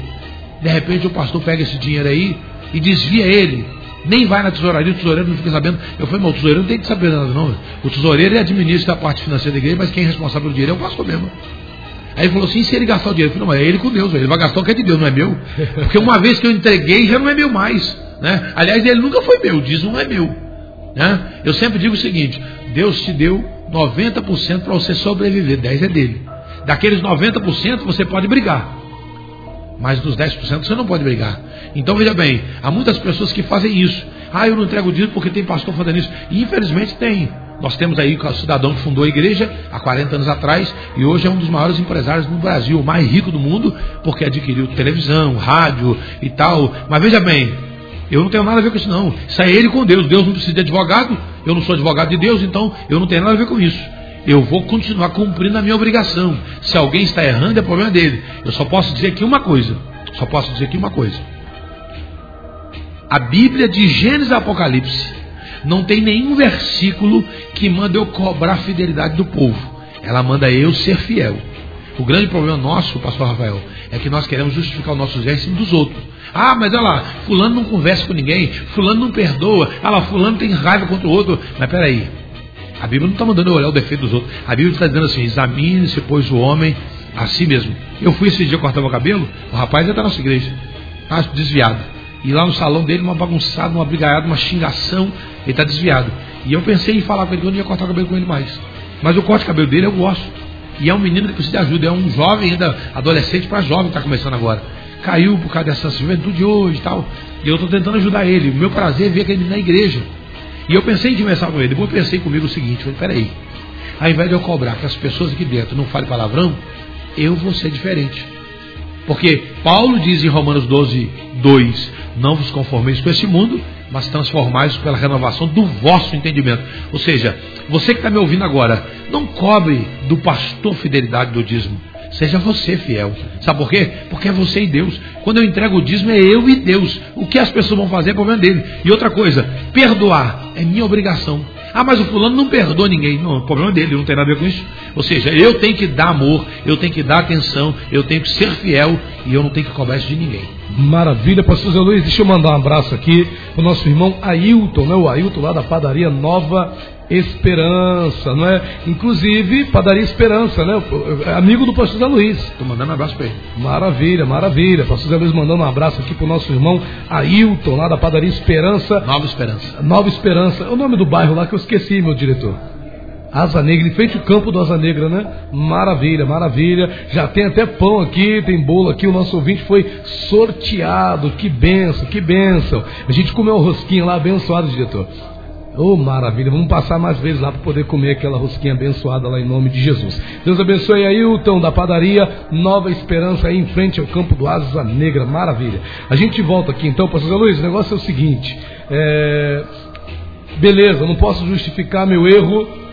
De repente o pastor pega esse dinheiro aí e desvia ele. Nem vai na tesouraria, o tesoureiro não fica sabendo. Eu falei, mas o tesoureiro não tem que saber nada, não. O tesoureiro administra a parte financeira da igreja, mas quem é responsável pelo dinheiro é o pastor mesmo. Aí ele falou assim, se ele gastar o dinheiro? Eu falei, não, mas é ele com Deus, ele vai gastar o que é de Deus, não é meu. [laughs] Porque uma vez que eu entreguei, já não é meu mais. Né? Aliás, ele nunca foi meu, diz não é meu. Né? Eu sempre digo o seguinte: Deus te deu 90% para você sobreviver, 10% é dele. Daqueles 90% você pode brigar. Mas dos 10% você não pode brigar. Então veja bem, há muitas pessoas que fazem isso. Ah, eu não entrego o dízimo porque tem pastor fazendo isso. E infelizmente tem. Nós temos aí o cidadão que fundou a igreja há 40 anos atrás e hoje é um dos maiores empresários no Brasil, o mais rico do mundo, porque adquiriu televisão, rádio e tal. Mas veja bem, eu não tenho nada a ver com isso, não. Isso é ele com Deus. Deus não precisa de advogado. Eu não sou advogado de Deus, então eu não tenho nada a ver com isso. Eu vou continuar cumprindo a minha obrigação. Se alguém está errando, é problema dele. Eu só posso dizer aqui uma coisa. Só posso dizer aqui uma coisa. A Bíblia de Gênesis e Apocalipse não tem nenhum versículo que manda eu cobrar a fidelidade do povo. Ela manda eu ser fiel. O grande problema nosso, pastor Rafael, é que nós queremos justificar os nossos erros dos outros. Ah, mas olha lá, fulano não conversa com ninguém, fulano não perdoa, ah lá, fulano tem raiva contra o outro. Mas peraí, a Bíblia não está mandando eu olhar o defeito dos outros. A Bíblia está dizendo assim, examine-se, pois, o homem a si mesmo. Eu fui esse dia cortar meu cabelo, o rapaz é da nossa igreja, está desviado. E lá no salão dele, uma bagunçada, uma brigaiada, uma xingação, ele está desviado. E eu pensei em falar com ele eu não ia cortar o cabelo com ele mais. Mas o corte de cabelo dele eu gosto. E é um menino que precisa de ajuda, é um jovem ainda, adolescente para jovem que está começando agora. Caiu por causa dessa juventude hoje e tal. E eu estou tentando ajudar ele. O meu prazer é ver aquele na igreja. E eu pensei em conversar com ele. Depois eu pensei comigo o seguinte: falei, peraí, ao invés de eu cobrar que as pessoas aqui dentro não falem palavrão, eu vou ser diferente. Porque Paulo diz em Romanos 12, 2: Não vos conformeis com esse mundo, mas transformais pela renovação do vosso entendimento. Ou seja, você que está me ouvindo agora, não cobre do pastor fidelidade do dízimo. Seja você fiel. Sabe por quê? Porque é você e Deus. Quando eu entrego o dízimo, é eu e Deus. O que as pessoas vão fazer é problema dele. E outra coisa, perdoar é minha obrigação. Ah, mas o fulano não perdoa ninguém. Não, o problema é dele, não tem nada a ver com isso. Ou seja, eu tenho que dar amor, eu tenho que dar atenção, eu tenho que ser fiel e eu não tenho que cobrar isso de ninguém. Maravilha, pastor Zé Luiz. Deixa eu mandar um abraço aqui o nosso irmão Ailton, né? O Ailton lá da padaria Nova Esperança, não é? Inclusive, Padaria Esperança, né? Amigo do pastor Zé Luiz. Estou mandando um abraço para ele. Maravilha, maravilha. Pastor Zé Luiz mandando um abraço aqui para o nosso irmão Ailton, lá da Padaria Esperança. Nova Esperança. Nova Esperança. É o nome do bairro lá que eu esqueci, meu diretor. Asa Negra, em frente ao campo do Asa Negra, né? Maravilha, maravilha. Já tem até pão aqui, tem bolo aqui. O nosso ouvinte foi sorteado. Que benção, que benção. A gente comeu um rosquinho lá, abençoado, diretor. Oh, maravilha. Vamos passar mais vezes lá para poder comer aquela rosquinha abençoada lá em nome de Jesus. Deus abençoe aí o Tão da padaria Nova Esperança aí em frente ao campo do Asa Negra. Maravilha. A gente volta aqui então, pastor Luiz. O negócio é o seguinte. É... Beleza, não posso justificar meu erro.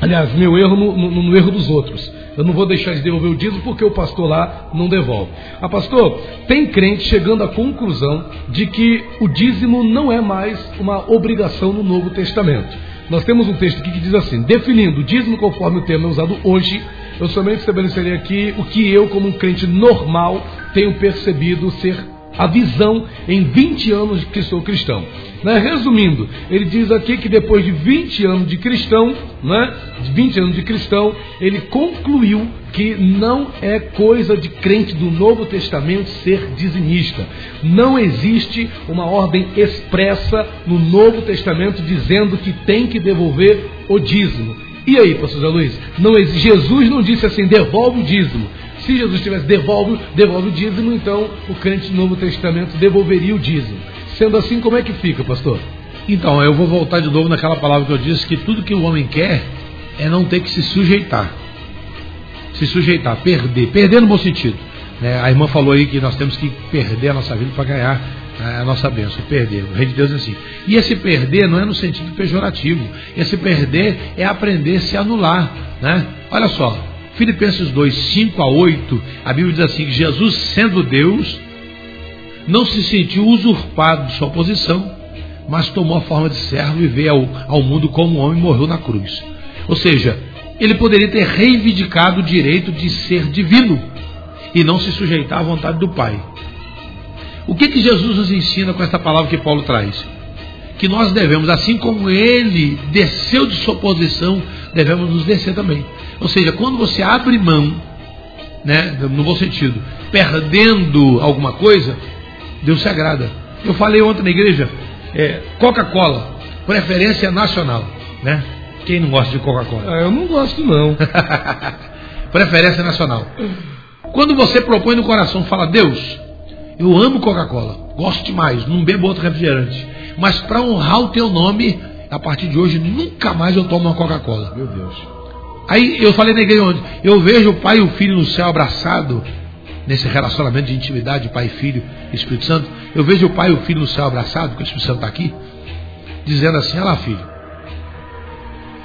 Aliás, meu erro no, no, no erro dos outros. Eu não vou deixar de devolver o dízimo porque o pastor lá não devolve. Ah, pastor, tem crente chegando à conclusão de que o dízimo não é mais uma obrigação no Novo Testamento. Nós temos um texto aqui que diz assim: definindo o dízimo conforme o termo usado hoje, eu somente estabelecerei aqui o que eu, como um crente normal, tenho percebido ser a visão em 20 anos que sou cristão. Né? Resumindo, ele diz aqui que depois de 20 anos de cristão, né? de 20 anos de cristão, ele concluiu que não é coisa de crente do Novo Testamento ser dizimista. Não existe uma ordem expressa no Novo Testamento dizendo que tem que devolver o dízimo. E aí, pastor José Luiz? Não, Jesus não disse assim, devolve o dízimo. Se Jesus tivesse devolve, devolve o dízimo, então o crente do Novo Testamento devolveria o dízimo. Sendo assim, como é que fica, pastor? Então, eu vou voltar de novo naquela palavra que eu disse, que tudo que o homem quer é não ter que se sujeitar. Se sujeitar, perder. Perder no bom sentido. Né? A irmã falou aí que nós temos que perder a nossa vida para ganhar a nossa bênção, perder. O rei de Deus é assim. E esse perder não é no sentido pejorativo. Esse perder é aprender a se anular. Né? Olha só, Filipenses 2, 5 a 8, a Bíblia diz assim: Jesus, sendo Deus, não se sentiu usurpado de sua posição, mas tomou a forma de servo e veio ao, ao mundo como homem e morreu na cruz. Ou seja, ele poderia ter reivindicado o direito de ser divino e não se sujeitar à vontade do Pai. O que, que Jesus nos ensina com essa palavra que Paulo traz? Que nós devemos, assim como ele desceu de sua posição, devemos nos descer também. Ou seja, quando você abre mão, né, no bom sentido, perdendo alguma coisa, Deus se agrada. Eu falei ontem na igreja, é, Coca-Cola. preferência nacional, né? Quem não gosta de Coca-Cola? Ah, eu não gosto não. [laughs] preferência nacional. Quando você propõe no coração, fala, Deus, eu amo Coca-Cola, gosto demais, não bebo outro refrigerante. Mas para honrar o teu nome, a partir de hoje, nunca mais eu tomo uma Coca-Cola. Meu Deus. Aí eu falei na igreja onde eu vejo o pai e o filho no céu abraçado, nesse relacionamento de intimidade, pai e filho, Espírito Santo. Eu vejo o pai e o filho no céu abraçado, porque o Espírito Santo está aqui, dizendo assim: Olha lá, filho,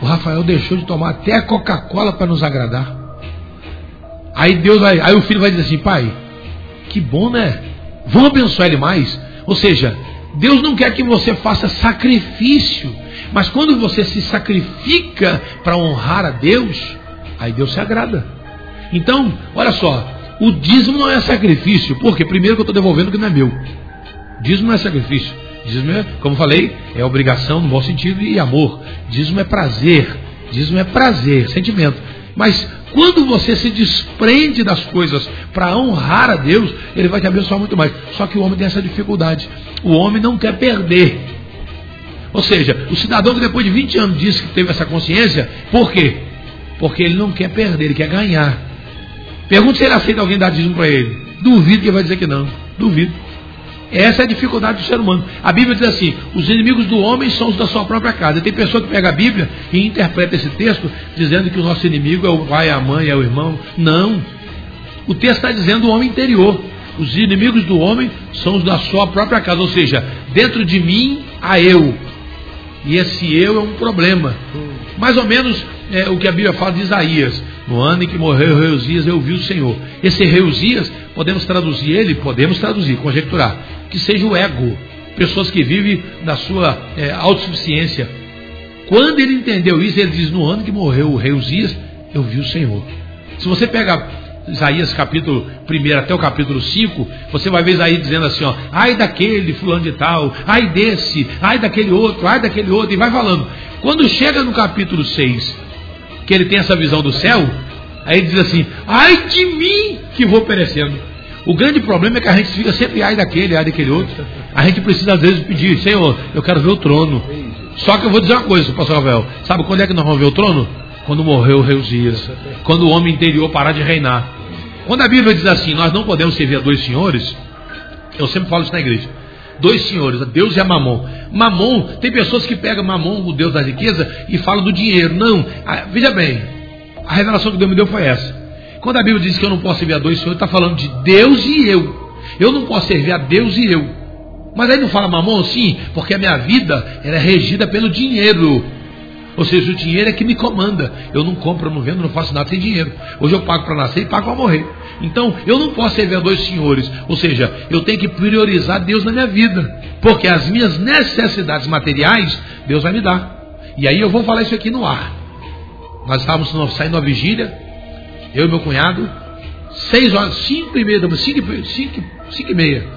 o Rafael deixou de tomar até a Coca-Cola para nos agradar. Aí Deus vai, aí o filho vai dizer assim: Pai, que bom, né? Vamos abençoar ele mais. Ou seja, Deus não quer que você faça sacrifício, mas quando você se sacrifica para honrar a Deus, aí Deus se agrada. Então, olha só, o dízimo não é sacrifício, porque primeiro que eu estou devolvendo o que não é meu. Dízimo não é sacrifício. Dízimo é, como falei, é obrigação no bom sentido e amor. Dízimo é prazer. Dízimo é prazer, sentimento. Mas quando você se desprende das coisas para honrar a Deus, Ele vai te abençoar muito mais. Só que o homem tem essa dificuldade. O homem não quer perder. Ou seja, o cidadão que depois de 20 anos disse que teve essa consciência, por quê? Porque ele não quer perder, ele quer ganhar. Pergunta se ele aceita alguém dar dízimo para ele. Duvido que ele vai dizer que não. Duvido. Essa é a dificuldade do ser humano. A Bíblia diz assim: os inimigos do homem são os da sua própria casa. Tem pessoa que pega a Bíblia e interpreta esse texto dizendo que o nosso inimigo é o pai, a mãe, é o irmão. Não. O texto está dizendo o homem interior. Os inimigos do homem são os da sua própria casa. Ou seja, dentro de mim há eu. E esse eu é um problema. Mais ou menos é, o que a Bíblia fala de Isaías. No ano em que morreu Reusias, eu vi o Senhor. Esse Reusias, podemos traduzir ele, podemos traduzir, conjecturar, que seja o ego. Pessoas que vivem da sua é, autossuficiência. Quando ele entendeu isso, ele diz: No ano que morreu o Reusias, eu vi o Senhor. Se você pega Isaías capítulo 1 até o capítulo 5, você vai ver Isaías dizendo assim, ó, ai daquele fulano de tal, ai desse, ai daquele outro, ai daquele outro, e vai falando. Quando chega no capítulo 6, que ele tem essa visão do céu, aí ele diz assim, ai de mim que vou perecendo. O grande problema é que a gente fica sempre ai daquele, ai daquele outro. A gente precisa às vezes pedir, Senhor, eu quero ver o trono. Só que eu vou dizer uma coisa, pastor Rafael, sabe quando é que nós vamos ver o trono? Quando morreu o rei Uzias, quando o homem interior parar de reinar. Quando a Bíblia diz assim, nós não podemos servir a dois senhores, eu sempre falo isso na igreja. Dois senhores, Deus e a Mamon. Mamon, tem pessoas que pegam Mamon, o Deus da riqueza, e falam do dinheiro. Não, ah, veja bem, a revelação que Deus me deu foi essa. Quando a Bíblia diz que eu não posso servir a dois senhores, está falando de Deus e eu. Eu não posso servir a Deus e eu. Mas aí não fala mamon? Sim, porque a minha vida era regida pelo dinheiro. Ou seja, o dinheiro é que me comanda. Eu não compro, eu não vendo, não faço nada sem dinheiro. Hoje eu pago para nascer e pago para morrer. Então, eu não posso servir a dois senhores. Ou seja, eu tenho que priorizar Deus na minha vida. Porque as minhas necessidades materiais, Deus vai me dar. E aí eu vou falar isso aqui no ar. Nós estávamos saindo uma vigília, eu e meu cunhado, seis horas, cinco e meia, cinco, cinco, cinco e meia.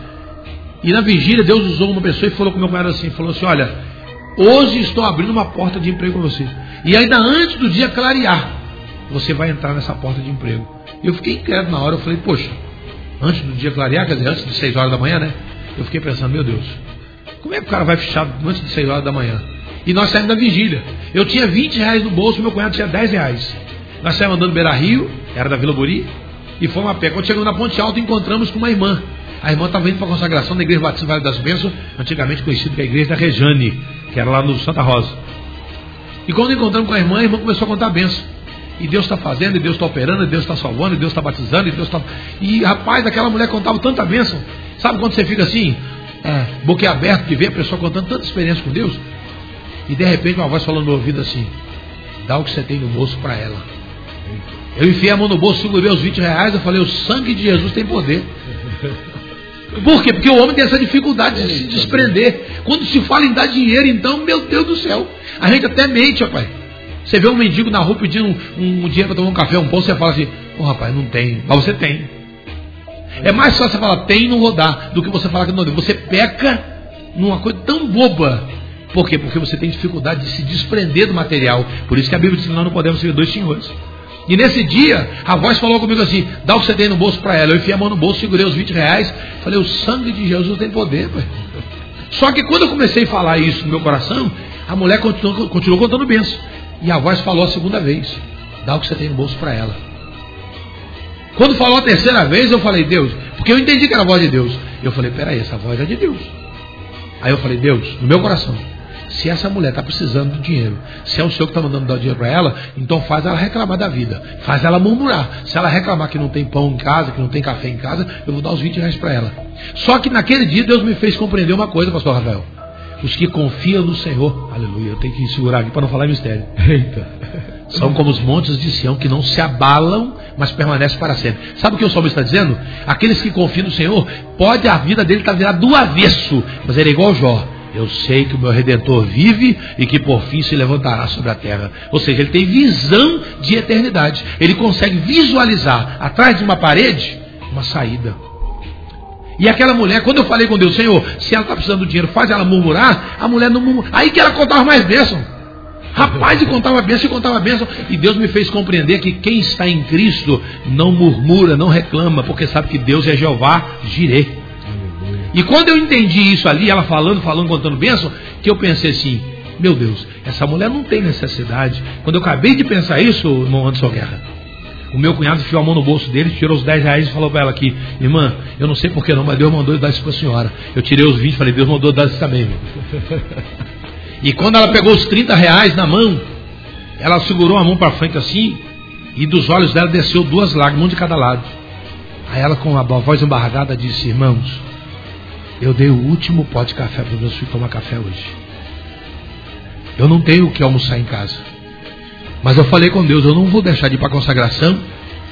E na vigília, Deus usou uma pessoa e falou com meu cunhado assim, falou assim, olha, Hoje estou abrindo uma porta de emprego para você. E ainda antes do dia clarear, você vai entrar nessa porta de emprego. Eu fiquei inquieto na hora, eu falei, poxa, antes do dia clarear, quer dizer, antes de 6 horas da manhã, né? Eu fiquei pensando, meu Deus, como é que o cara vai fechar antes de 6 horas da manhã? E nós saímos da vigília. Eu tinha 20 reais no bolso, meu cunhado tinha 10 reais. Nós saímos andando Beira Rio, era da Vila Buri, e fomos a pé. Quando chegamos na Ponte Alta, encontramos com uma irmã. A irmã estava indo para a consagração da Igreja Batista Vale das Bênçãos, antigamente conhecida como a Igreja da Rejane, que era lá no Santa Rosa. E quando encontramos com a irmã, a irmã começou a contar a benção. E Deus está fazendo, e Deus está operando, e Deus está salvando, e Deus está batizando, e Deus está. E rapaz, aquela mulher contava tanta bênção. Sabe quando você fica assim, é, boquiaberto, que vê a pessoa contando tanta experiência com Deus? E de repente uma voz falando no ouvido assim: dá o que você tem no bolso para ela. Eu enfiei a mão no bolso, segurei os 20 reais, eu falei: o sangue de Jesus tem poder. [laughs] Por quê? Porque o homem tem essa dificuldade de se desprender. Quando se fala em dar dinheiro, então, meu Deus do céu, a gente até mente, rapaz. Você vê um mendigo na rua pedindo um, um, dinheiro para tomar um café, um pão, você fala assim, ô oh, rapaz, não tem. Mas você tem. É mais fácil você falar, tem e não vou dar, do que você falar que não tem. Você peca numa coisa tão boba. Por quê? Porque você tem dificuldade de se desprender do material. Por isso que a Bíblia diz que nós não podemos ser dois senhores. E nesse dia, a voz falou comigo assim: dá o tem no bolso para ela. Eu enfiei a mão no bolso, segurei os 20 reais. Falei: o sangue de Jesus tem poder. Pai. Só que quando eu comecei a falar isso no meu coração, A mulher continuou, continuou contando bênção. E a voz falou a segunda vez: dá o que você tem no bolso para ela. Quando falou a terceira vez, eu falei, Deus, porque eu entendi que era a voz de Deus. Eu falei, peraí, essa voz é de Deus. Aí eu falei, Deus, no meu coração, se essa mulher está precisando de dinheiro, se é o Senhor que está mandando dar dinheiro para ela, então faz ela reclamar da vida, faz ela murmurar. Se ela reclamar que não tem pão em casa, que não tem café em casa, eu vou dar os 20 reais para ela. Só que naquele dia Deus me fez compreender uma coisa, pastor Rafael. Os que confiam no Senhor, aleluia, eu tenho que segurar aqui para não falar mistério. Eita. São como os montes de Sião que não se abalam, mas permanecem para sempre. Sabe o que o salmo está dizendo? Aqueles que confiam no Senhor, pode a vida dele estar tá virada do avesso, mas ele é igual Jó. Eu sei que o meu redentor vive e que por fim se levantará sobre a terra. Ou seja, ele tem visão de eternidade. Ele consegue visualizar atrás de uma parede uma saída. E aquela mulher, quando eu falei com Deus, Senhor, se ela está precisando do dinheiro, faz ela murmurar, a mulher não murmura. Aí que ela contava mais bênção. Rapaz, e contava bênção, e contava bênção. E Deus me fez compreender que quem está em Cristo não murmura, não reclama, porque sabe que Deus é Jeová Jireh. E quando eu entendi isso ali, ela falando, falando, contando bênção, que eu pensei assim, meu Deus, essa mulher não tem necessidade. Quando eu acabei de pensar isso, irmão Anderson Guerra, o meu cunhado enfiou a mão no bolso dele, tirou os 10 reais e falou para ela aqui, irmã, eu não sei porquê não, mas Deus mandou eu dar isso para a senhora. Eu tirei os 20 e falei, Deus mandou eu dar isso também, meu. E quando ela pegou os 30 reais na mão, ela segurou a mão para frente assim, e dos olhos dela desceu duas lágrimas, um de cada lado. Aí ela, com a voz embargada, disse: Irmãos, eu dei o último pote de café para meus filhos tomar café hoje. Eu não tenho o que almoçar em casa. Mas eu falei com Deus, eu não vou deixar de ir para a consagração,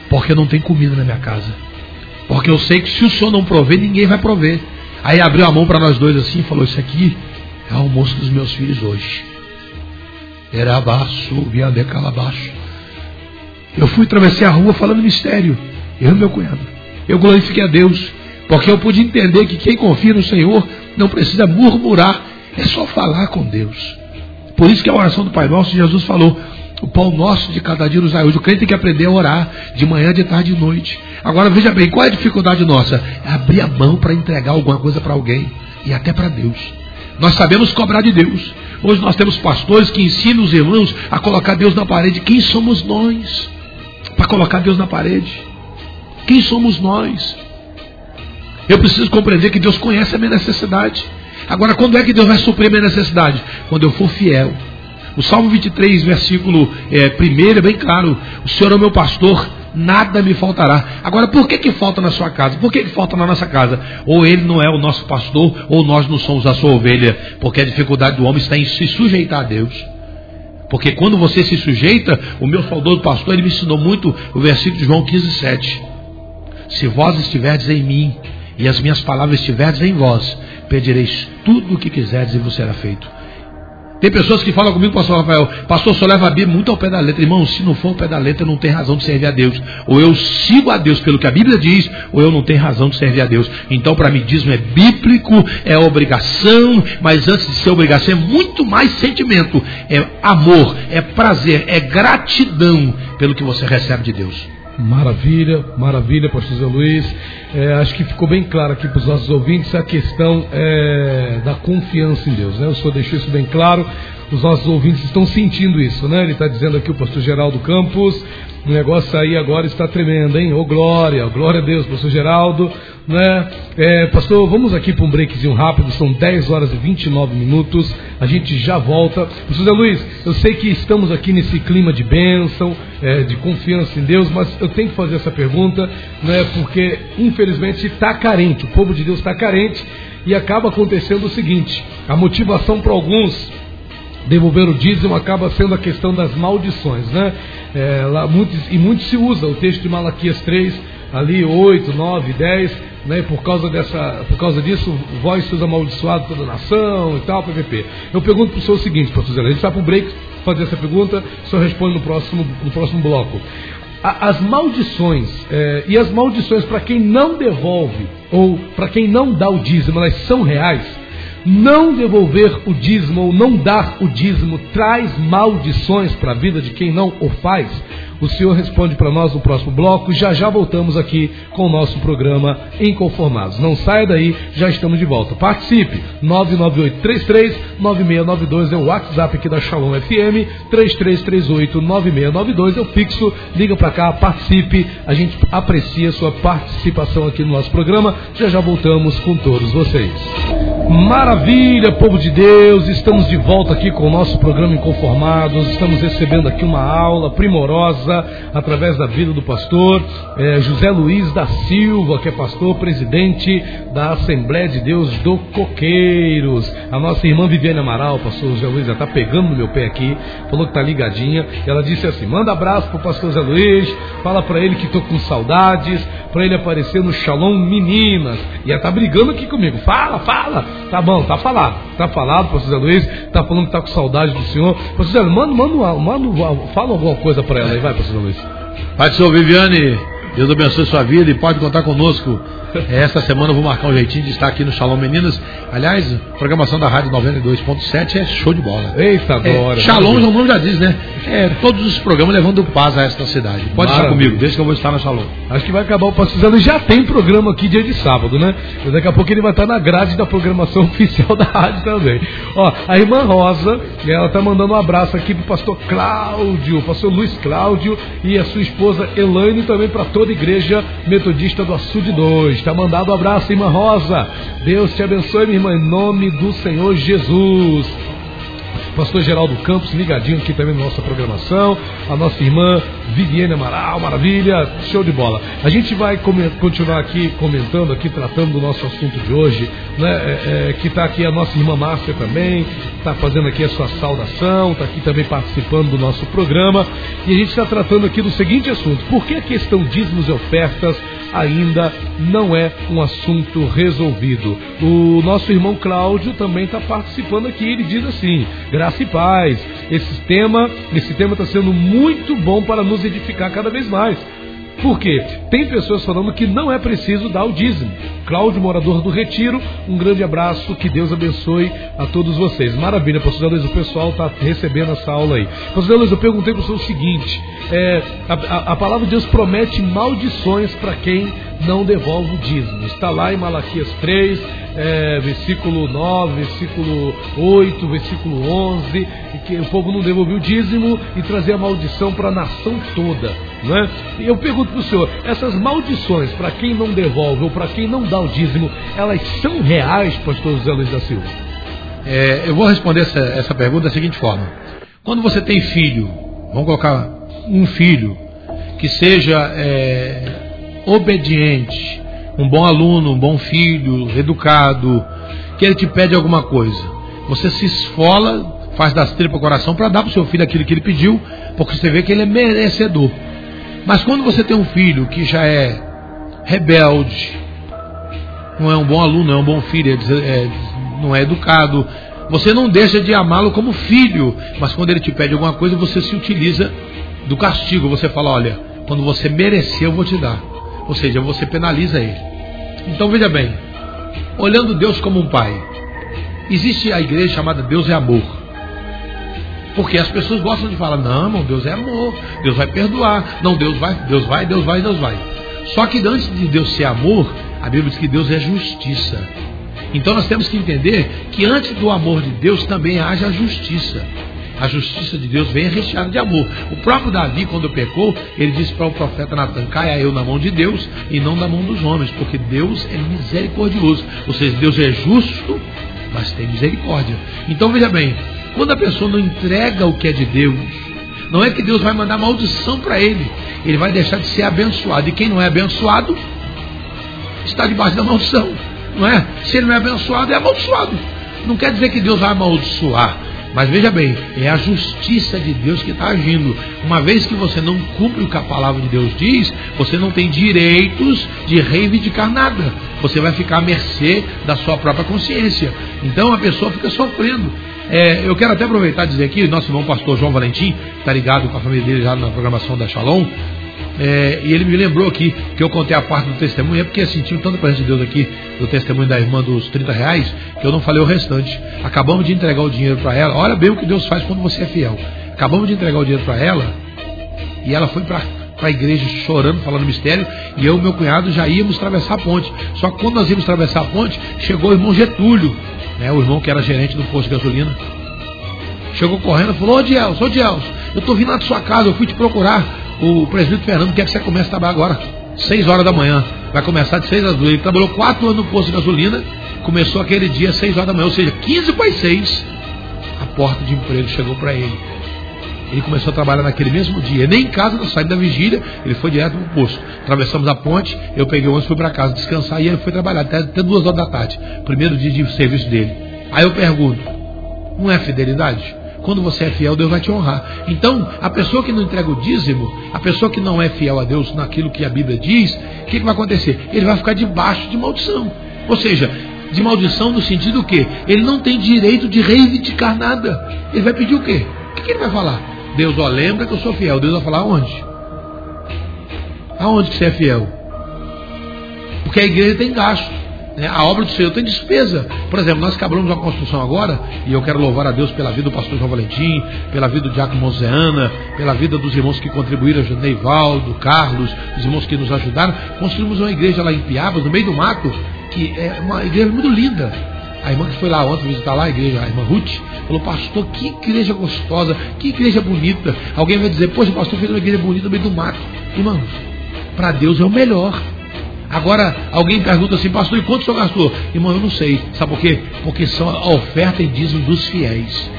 porque não tem comida na minha casa. Porque eu sei que se o Senhor não prover, ninguém vai prover. Aí abriu a mão para nós dois assim e falou: Isso aqui é o almoço dos meus filhos hoje. Era abaixo, de calabaixo. Eu fui atravessar a rua falando mistério. Eu e meu cunhado. Eu glorifiquei a Deus. Porque eu pude entender que quem confia no Senhor não precisa murmurar. É só falar com Deus. Por isso que a oração do Pai Nosso, Jesus falou: o pão nosso de cada dia nos dai hoje. O crente tem que aprender a orar de manhã, de tarde e de noite. Agora veja bem, qual é a dificuldade nossa? É abrir a mão para entregar alguma coisa para alguém e até para Deus. Nós sabemos cobrar de Deus. Hoje nós temos pastores que ensinam os irmãos a colocar Deus na parede. Quem somos nós para colocar Deus na parede? Quem somos nós? Eu preciso compreender que Deus conhece a minha necessidade. Agora, quando é que Deus vai suprir a minha necessidade? Quando eu for fiel o Salmo 23, versículo é, 1 é bem claro: O Senhor é o meu pastor, nada me faltará. Agora, por que, que falta na sua casa? Por que, que falta na nossa casa? Ou ele não é o nosso pastor, ou nós não somos a sua ovelha, porque a dificuldade do homem está em se sujeitar a Deus. Porque quando você se sujeita, o meu saudoso pastor, ele me ensinou muito o versículo de João 15, 7. Se vós estiverdes em mim, e as minhas palavras estiverdes em vós, pedireis tudo o que quiserdes e vos será feito. Tem pessoas que falam comigo, pastor Rafael, pastor, só leva a Bíblia muito ao pé da letra. Irmão, se não for ao pé da letra, não tem razão de servir a Deus. Ou eu sigo a Deus pelo que a Bíblia diz, ou eu não tenho razão de servir a Deus. Então, para mim, dízimo é bíblico, é obrigação, mas antes de ser obrigação, é muito mais sentimento. É amor, é prazer, é gratidão pelo que você recebe de Deus. Maravilha, maravilha, pastor José Luiz. É, acho que ficou bem claro aqui para os nossos ouvintes a questão é, da confiança em Deus. Né? O senhor deixou isso bem claro. Os nossos ouvintes estão sentindo isso, né? Ele está dizendo aqui o pastor Geraldo Campos, o negócio aí agora está tremendo, hein? Ô oh, glória, glória a Deus, pastor Geraldo. Né? É, pastor, vamos aqui para um breakzinho rápido, são 10 horas e 29 minutos, a gente já volta. Pastor Zé Luiz, eu sei que estamos aqui nesse clima de bênção, é, de confiança em Deus, mas eu tenho que fazer essa pergunta, né, porque infelizmente está carente, o povo de Deus está carente, e acaba acontecendo o seguinte: a motivação para alguns devolver o dízimo acaba sendo a questão das maldições, né? É, lá, muitos, e muito se usa o texto de Malaquias 3, ali 8, 9, 10, né? Por causa dessa, por causa disso, vós seus amaldiçoados toda a nação e tal, PVP. Eu pergunto para o senhor o seguinte, pastor Zé, a gente vai para o break fazer essa pergunta, o senhor responde no próximo, no próximo bloco. as maldições, é, e as maldições para quem não devolve, ou para quem não dá o dízimo, elas são reais? Não devolver o dízimo ou não dar o dízimo traz maldições para a vida de quem não o faz? O senhor responde para nós no próximo bloco. Já já voltamos aqui com o nosso programa Inconformados. Não saia daí, já estamos de volta. Participe. 998339692 é o WhatsApp aqui da Shalom FM. 33389692 é o fixo. Liga para cá, participe. A gente aprecia a sua participação aqui no nosso programa. Já já voltamos com todos vocês. Maravilha, povo de Deus, estamos de volta aqui com o nosso programa Inconformados. Estamos recebendo aqui uma aula primorosa através da vida do pastor é, José Luiz da Silva, que é pastor presidente da Assembleia de Deus do Coqueiros. A nossa irmã Viviane Amaral, pastor José Luiz, já está pegando no meu pé aqui, falou que está ligadinha. Ela disse assim: manda abraço para o pastor José Luiz, fala para ele que estou com saudades, para ele aparecer no Shalom Meninas. E ela está brigando aqui comigo. Fala, fala. Tá bom, tá falado. Tá falado, pastor Zé Luiz. Tá falando que tá com saudade do senhor. Pastor Zé, manda, manda, manda, fala alguma coisa para ela aí, vai, pastor Zé Luiz. Senhor Viviane, Deus abençoe sua vida e pode contar conosco essa semana eu vou marcar um jeitinho de estar aqui no Shalom Meninas. Aliás, a programação da Rádio 92.7 é show de bola. Eita, agora. É, Shalom, o nome já diz, né? É, todos os programas levando paz a esta cidade. Pode Maravilha. estar comigo, desde que eu vou estar no Shalom. Acho que vai acabar o Pastor Já tem programa aqui dia de sábado, né? Mas daqui a pouco ele vai estar na grade da programação [laughs] oficial da rádio também. Ó, a irmã Rosa, ela tá mandando um abraço aqui pro pastor Cláudio, pastor Luiz Cláudio e a sua esposa Elaine também para toda a igreja metodista do Açude 2. Está mandado um abraço, irmã Rosa. Deus te abençoe, minha irmã, em nome do Senhor Jesus. Pastor Geraldo Campos, ligadinho aqui também na nossa programação. A nossa irmã Viviane Amaral, maravilha, show de bola. A gente vai continuar aqui comentando, aqui tratando do nosso assunto de hoje, né? É, é, que está aqui a nossa irmã Márcia também, está fazendo aqui a sua saudação, está aqui também participando do nosso programa. E a gente está tratando aqui do seguinte assunto: por que a questão dízimos e ofertas ainda não é um assunto resolvido. O nosso irmão Cláudio também está participando aqui. Ele diz assim: graça e paz. Esse tema, esse tema está sendo muito bom para nos edificar cada vez mais. Por quê? Tem pessoas falando que não é preciso dar o dízimo. Cláudio, morador do Retiro, um grande abraço, que Deus abençoe a todos vocês. Maravilha, pastor Luiz, o pessoal está recebendo essa aula aí. Pastor Luiz, eu perguntei para o senhor o seguinte: é, a, a, a, palavra de Deus promete maldições para quem não devolve o dízimo. Está lá em Malaquias 3, é, versículo 9, versículo 8, versículo 11, que o povo não devolveu o dízimo e trazia maldição para a nação toda. Não é? E eu pergunto para o senhor: essas maldições para quem não devolve ou para quem não dá o dízimo, elas são reais, pastor José Luiz da Silva? É, eu vou responder essa, essa pergunta da seguinte forma: quando você tem filho, vamos colocar um filho que seja é, obediente, um bom aluno, um bom filho, educado, que ele te pede alguma coisa, você se esfola, faz das tripas coração para dar para o seu filho aquilo que ele pediu, porque você vê que ele é merecedor. Mas quando você tem um filho que já é rebelde, não é um bom aluno, não é um bom filho, é, é, não é educado, você não deixa de amá-lo como filho, mas quando ele te pede alguma coisa, você se utiliza do castigo. Você fala: olha, quando você merecer, eu vou te dar. Ou seja, você penaliza ele. Então veja bem, olhando Deus como um pai, existe a igreja chamada Deus é amor. Porque as pessoas gostam de falar, não, irmão, Deus é amor, Deus vai perdoar, não, Deus vai, Deus vai, Deus vai, Deus vai. Só que antes de Deus ser amor, a Bíblia diz que Deus é justiça. Então nós temos que entender que antes do amor de Deus também haja justiça. A justiça de Deus vem recheada de amor. O próprio Davi, quando pecou, ele disse para o profeta Natan: caia eu na mão de Deus e não na mão dos homens, porque Deus é misericordioso. Ou seja, Deus é justo, mas tem misericórdia. Então veja bem, quando a pessoa não entrega o que é de Deus, não é que Deus vai mandar maldição para ele, ele vai deixar de ser abençoado. E quem não é abençoado está debaixo da maldição, não é? Se ele não é abençoado, é amaldiçoado. Não quer dizer que Deus vai amaldiçoar, mas veja bem, é a justiça de Deus que está agindo. Uma vez que você não cumpre o que a palavra de Deus diz, você não tem direitos de reivindicar nada. Você vai ficar à mercê da sua própria consciência. Então a pessoa fica sofrendo. É, eu quero até aproveitar e dizer aqui, nosso irmão pastor João Valentim, está ligado com a família dele já na programação da Shalom, é, e ele me lembrou aqui que eu contei a parte do testemunho, é porque sentiu tanto presença de Deus aqui, do testemunho da irmã dos 30 reais, que eu não falei o restante. Acabamos de entregar o dinheiro para ela. Olha bem o que Deus faz quando você é fiel. Acabamos de entregar o dinheiro para ela E ela foi para a igreja chorando, falando mistério, e eu e meu cunhado já íamos atravessar a ponte. Só que quando nós íamos atravessar a ponte, chegou o irmão Getúlio, né, o irmão que era gerente do posto de gasolina. Chegou correndo e falou, ô Dielso, ô Dielso, eu estou vindo lá de sua casa, eu fui te procurar. O presidente Fernando quer que você comece a trabalhar agora, 6 horas da manhã. Vai começar de 6 às 2. Ele trabalhou 4 anos no posto de gasolina, começou aquele dia às 6 horas da manhã, ou seja, 15 para as 6, a porta de emprego chegou para ele. Ele começou a trabalhar naquele mesmo dia. Nem em casa, não saindo da vigília, ele foi direto para o posto. Atravessamos a ponte, eu peguei o ônibus, fui para casa descansar e ele foi trabalhar até, até duas horas da tarde. Primeiro dia de serviço dele. Aí eu pergunto, não é fidelidade? Quando você é fiel, Deus vai te honrar. Então, a pessoa que não entrega o dízimo, a pessoa que não é fiel a Deus naquilo que a Bíblia diz, o que, que vai acontecer? Ele vai ficar debaixo de maldição. Ou seja, de maldição no sentido que ele não tem direito de reivindicar nada. Ele vai pedir o quê? O que, que ele vai falar? Deus, ó, lembra que eu sou fiel. Deus vai falar aonde? Aonde que você é fiel? Porque a igreja tem gasto. Né? A obra do Senhor tem despesa. Por exemplo, nós acabamos uma construção agora, e eu quero louvar a Deus pela vida do pastor João Valentim, pela vida do Diácono Mozeana, pela vida dos irmãos que contribuíram, Neivaldo, Carlos, os irmãos que nos ajudaram. Construímos uma igreja lá em Piabas, no meio do mato, que é uma igreja muito linda. A irmã que foi lá ontem visitar lá a igreja, a irmã Ruth, falou, pastor, que igreja gostosa, que igreja bonita. Alguém vai dizer, poxa, pastor fez uma igreja bonita no meio do mato. Irmãos, para Deus é o melhor. Agora, alguém pergunta assim, pastor, e quanto o senhor gastou? Irmão, eu não sei. Sabe por quê? Porque são a oferta e dízimo dos fiéis.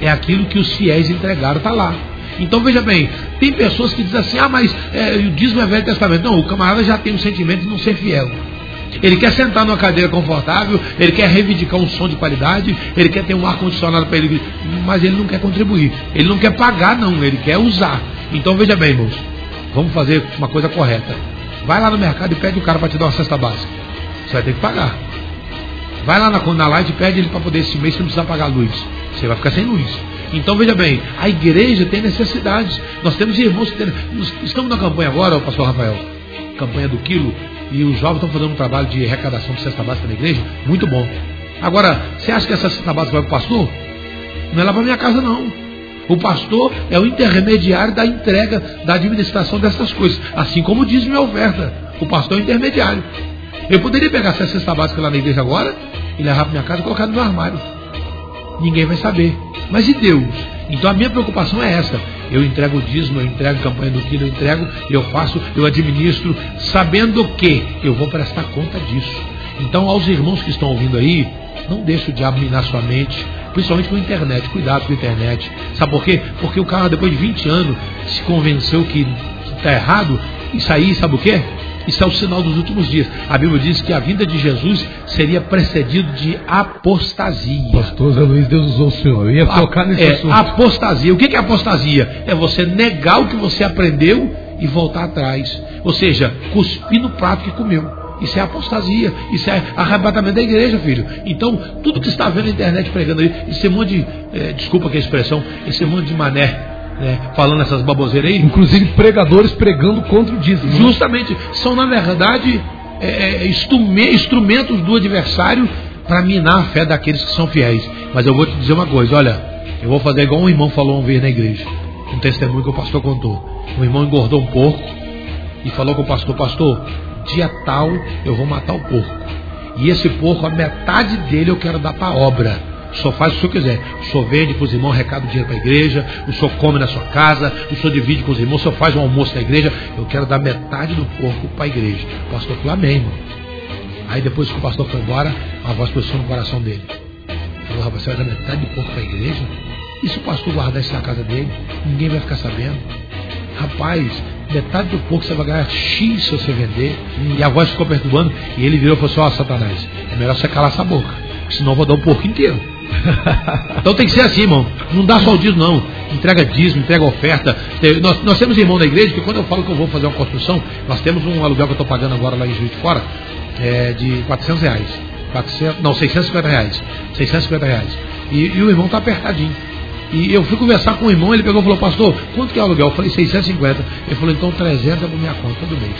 É aquilo que os fiéis entregaram, está lá. Então veja bem, tem pessoas que dizem assim, ah, mas é, o dízimo é Velho Testamento. Não, o camarada já tem o sentimento de não ser fiel. Ele quer sentar numa cadeira confortável, ele quer reivindicar um som de qualidade, ele quer ter um ar-condicionado para ele, mas ele não quer contribuir. Ele não quer pagar, não, ele quer usar. Então veja bem, irmãos, vamos fazer uma coisa correta. Vai lá no mercado e pede o cara para te dar uma cesta básica. Você vai ter que pagar. Vai lá na, na light e pede ele para poder esse mês, você não precisa pagar luz. Você vai ficar sem luz. Então veja bem, a igreja tem necessidades. Nós temos irmãos que tem, estamos na campanha agora, pastor Rafael, campanha do quilo, e os jovens estão fazendo um trabalho de arrecadação de cesta básica na igreja, muito bom. Agora, você acha que essa cesta básica vai para o pastor? Não é lá para minha casa, não. O pastor é o intermediário da entrega, da administração dessas coisas. Assim como diz minha oferta. O pastor é o intermediário. Eu poderia pegar essa cesta básica lá na igreja agora e levar para minha casa e colocar no meu armário. Ninguém vai saber. Mas e Deus? Então a minha preocupação é essa. Eu entrego o dízimo, eu entrego campanha do quilo, eu entrego, eu faço, eu administro, sabendo que eu vou prestar conta disso. Então, aos irmãos que estão ouvindo aí, não deixe o diabo minar sua mente, principalmente com a internet. Cuidado com a internet. Sabe por quê? Porque o cara, depois de 20 anos, se convenceu que está errado, isso aí, sabe o quê? Isso é o sinal dos últimos dias. A Bíblia diz que a vinda de Jesus seria precedido de apostasia. Pastor Zé Luiz, Deus usou o senhor. Eu ia tocar nesse é, assunto. Apostasia. O que é apostasia? É você negar o que você aprendeu e voltar atrás. Ou seja, cuspir no prato que comeu. Isso é apostasia, isso é arrebatamento da igreja, filho. Então, tudo que está vendo na internet pregando aí, esse monte de, é, desculpa que a expressão, esse monte de mané, né, falando essas baboseiras aí. Inclusive pregadores pregando contra o dízimo. Né? Justamente, são na verdade é, instrumentos do adversário para minar a fé daqueles que são fiéis. Mas eu vou te dizer uma coisa, olha, eu vou fazer igual um irmão falou uma vez na igreja, um testemunho que o pastor contou. Um irmão engordou um porco e falou com o pastor, pastor, dia tal eu vou matar o porco. E esse porco, a metade dele eu quero dar para a obra. Senhor faz o que o senhor quiser. O senhor vende para os irmãos, recado dinheiro para a igreja. O senhor come na sua casa. O senhor divide com os irmãos. O senhor faz um almoço na igreja. Eu quero dar metade do porco para a igreja. O pastor falou, amém, irmão. Aí depois que o pastor foi embora, a voz pensou no coração dele. Falou, rapaz, você vai dar metade do porco para a igreja? E se o pastor guardar isso na casa dele? Ninguém vai ficar sabendo. Rapaz, metade do porco você vai ganhar X se você vender. E a voz ficou perturbando. E ele virou e falou assim: Ó, Satanás, é melhor você calar essa boca. Senão eu vou dar um porco inteiro. [laughs] então tem que ser assim, irmão. Não dá só o dízimo, não. Entrega dízimo, entrega oferta. Nós, nós temos irmão da igreja que quando eu falo que eu vou fazer uma construção, nós temos um aluguel que eu estou pagando agora lá em Juiz de Fora, é, de 400 reais. 400, não, 650 reais. 650 reais. E, e o irmão está apertadinho. E eu fui conversar com o irmão, ele pegou e falou, pastor, quanto que é o aluguel? Eu falei, 650. Ele falou, então 300 é para minha conta todo mês.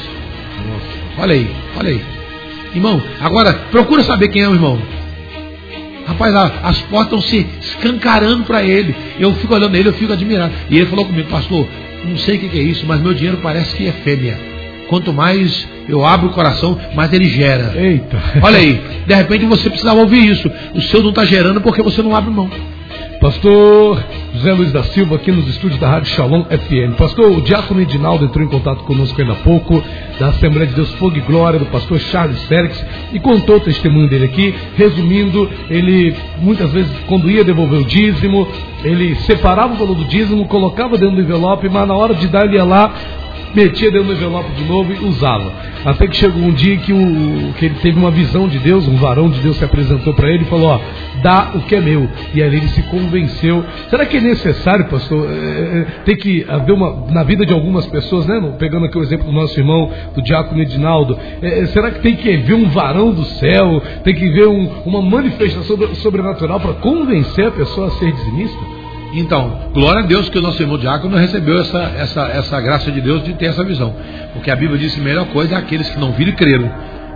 Nossa. Olha aí, olha aí. Irmão, agora procura saber quem é o irmão. Rapaz, as portas estão se escancarando para ele. Eu fico olhando ele, eu fico admirado. E ele falou comigo, pastor, não sei o que é isso, mas meu dinheiro parece que é fêmea. Quanto mais eu abro o coração, mais ele gera. Eita. Olha aí, de repente você precisava ouvir isso. O seu não está gerando porque você não abre mão. Pastor José Luiz da Silva, aqui nos estúdios da Rádio Shalom FM. Pastor, o Diácono Edinaldo entrou em contato conosco ainda há pouco, da Assembleia de Deus Fogo e Glória, do pastor Charles Félix, e contou o testemunho dele aqui. Resumindo, ele muitas vezes, quando ia devolver o dízimo, ele separava o valor do dízimo, colocava dentro do envelope, mas na hora de dar, ele ia lá, metia dentro do envelope de novo e usava. Até que chegou um dia que, o, que ele teve uma visão de Deus, um varão de Deus se apresentou para ele e falou: Ó, dá o que é meu. E aí ele se convenceu. Será que é necessário, pastor, é, é, tem que haver uma, na vida de algumas pessoas, né? Pegando aqui o exemplo do nosso irmão, do diácono Edinaldo, é, é será que tem que ver um varão do céu, tem que ver um, uma manifestação sobrenatural para convencer a pessoa a ser dizimista? Então, glória a Deus que o nosso irmão diácono recebeu essa, essa, essa graça de Deus de ter essa visão. Porque a Bíblia diz que a melhor coisa é aqueles que não viram e creram.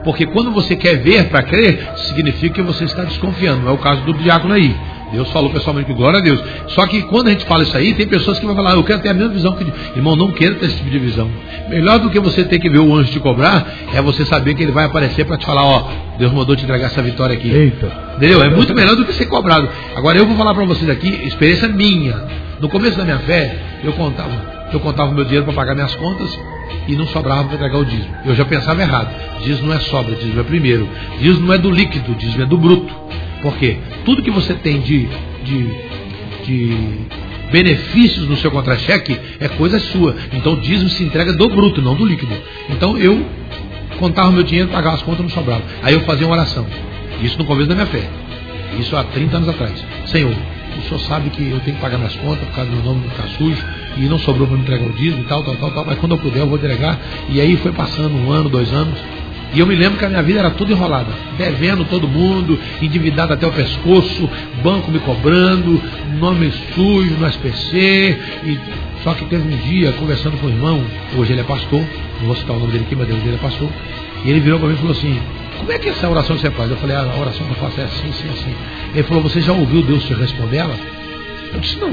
Porque quando você quer ver para crer, significa que você está desconfiando. Não é o caso do diácono aí. Deus falou pessoalmente que glória a Deus. Só que quando a gente fala isso aí, tem pessoas que vão falar, eu quero ter a mesma visão que. Irmão, não quero ter esse tipo de visão. Melhor do que você ter que ver o anjo te cobrar, é você saber que ele vai aparecer para te falar, ó, Deus mandou te entregar essa vitória aqui. Eita. Entendeu? É muito melhor do que ser cobrado. Agora eu vou falar para vocês aqui, experiência minha. No começo da minha fé, eu contava, eu contava o meu dinheiro para pagar minhas contas e não sobrava para entregar o dízimo. Eu já pensava errado. Dízimo não é sobra, dízimo é primeiro. Dízimo não é do líquido, dízimo é do bruto. Por quê? Tudo que você tem de, de, de benefícios no seu contra-cheque é coisa sua. Então o dízimo se entrega do bruto, não do líquido. Então eu contava o meu dinheiro, pagava as contas, não sobrava. Aí eu fazia uma oração. Isso no começo da minha fé. Isso há 30 anos atrás. Senhor, o senhor sabe que eu tenho que pagar minhas contas por causa do meu nome não ficar sujo e não sobrou para me entregar o dízimo e tal, tal, tal, tal, mas quando eu puder eu vou entregar. E aí foi passando um ano, dois anos, e eu me lembro que a minha vida era tudo enrolada, devendo todo mundo, endividado até o pescoço, banco me cobrando, nome sujo no SPC. E... Só que teve um dia, conversando com o irmão, hoje ele é pastor, não vou citar o nome dele aqui, mas Deus dele é pastor, e ele virou para mim e falou assim, como é que é essa oração que você faz? Eu falei, ah, a oração que eu faço é assim, assim, assim. Ele falou, você já ouviu Deus te responder ela? Eu disse, não.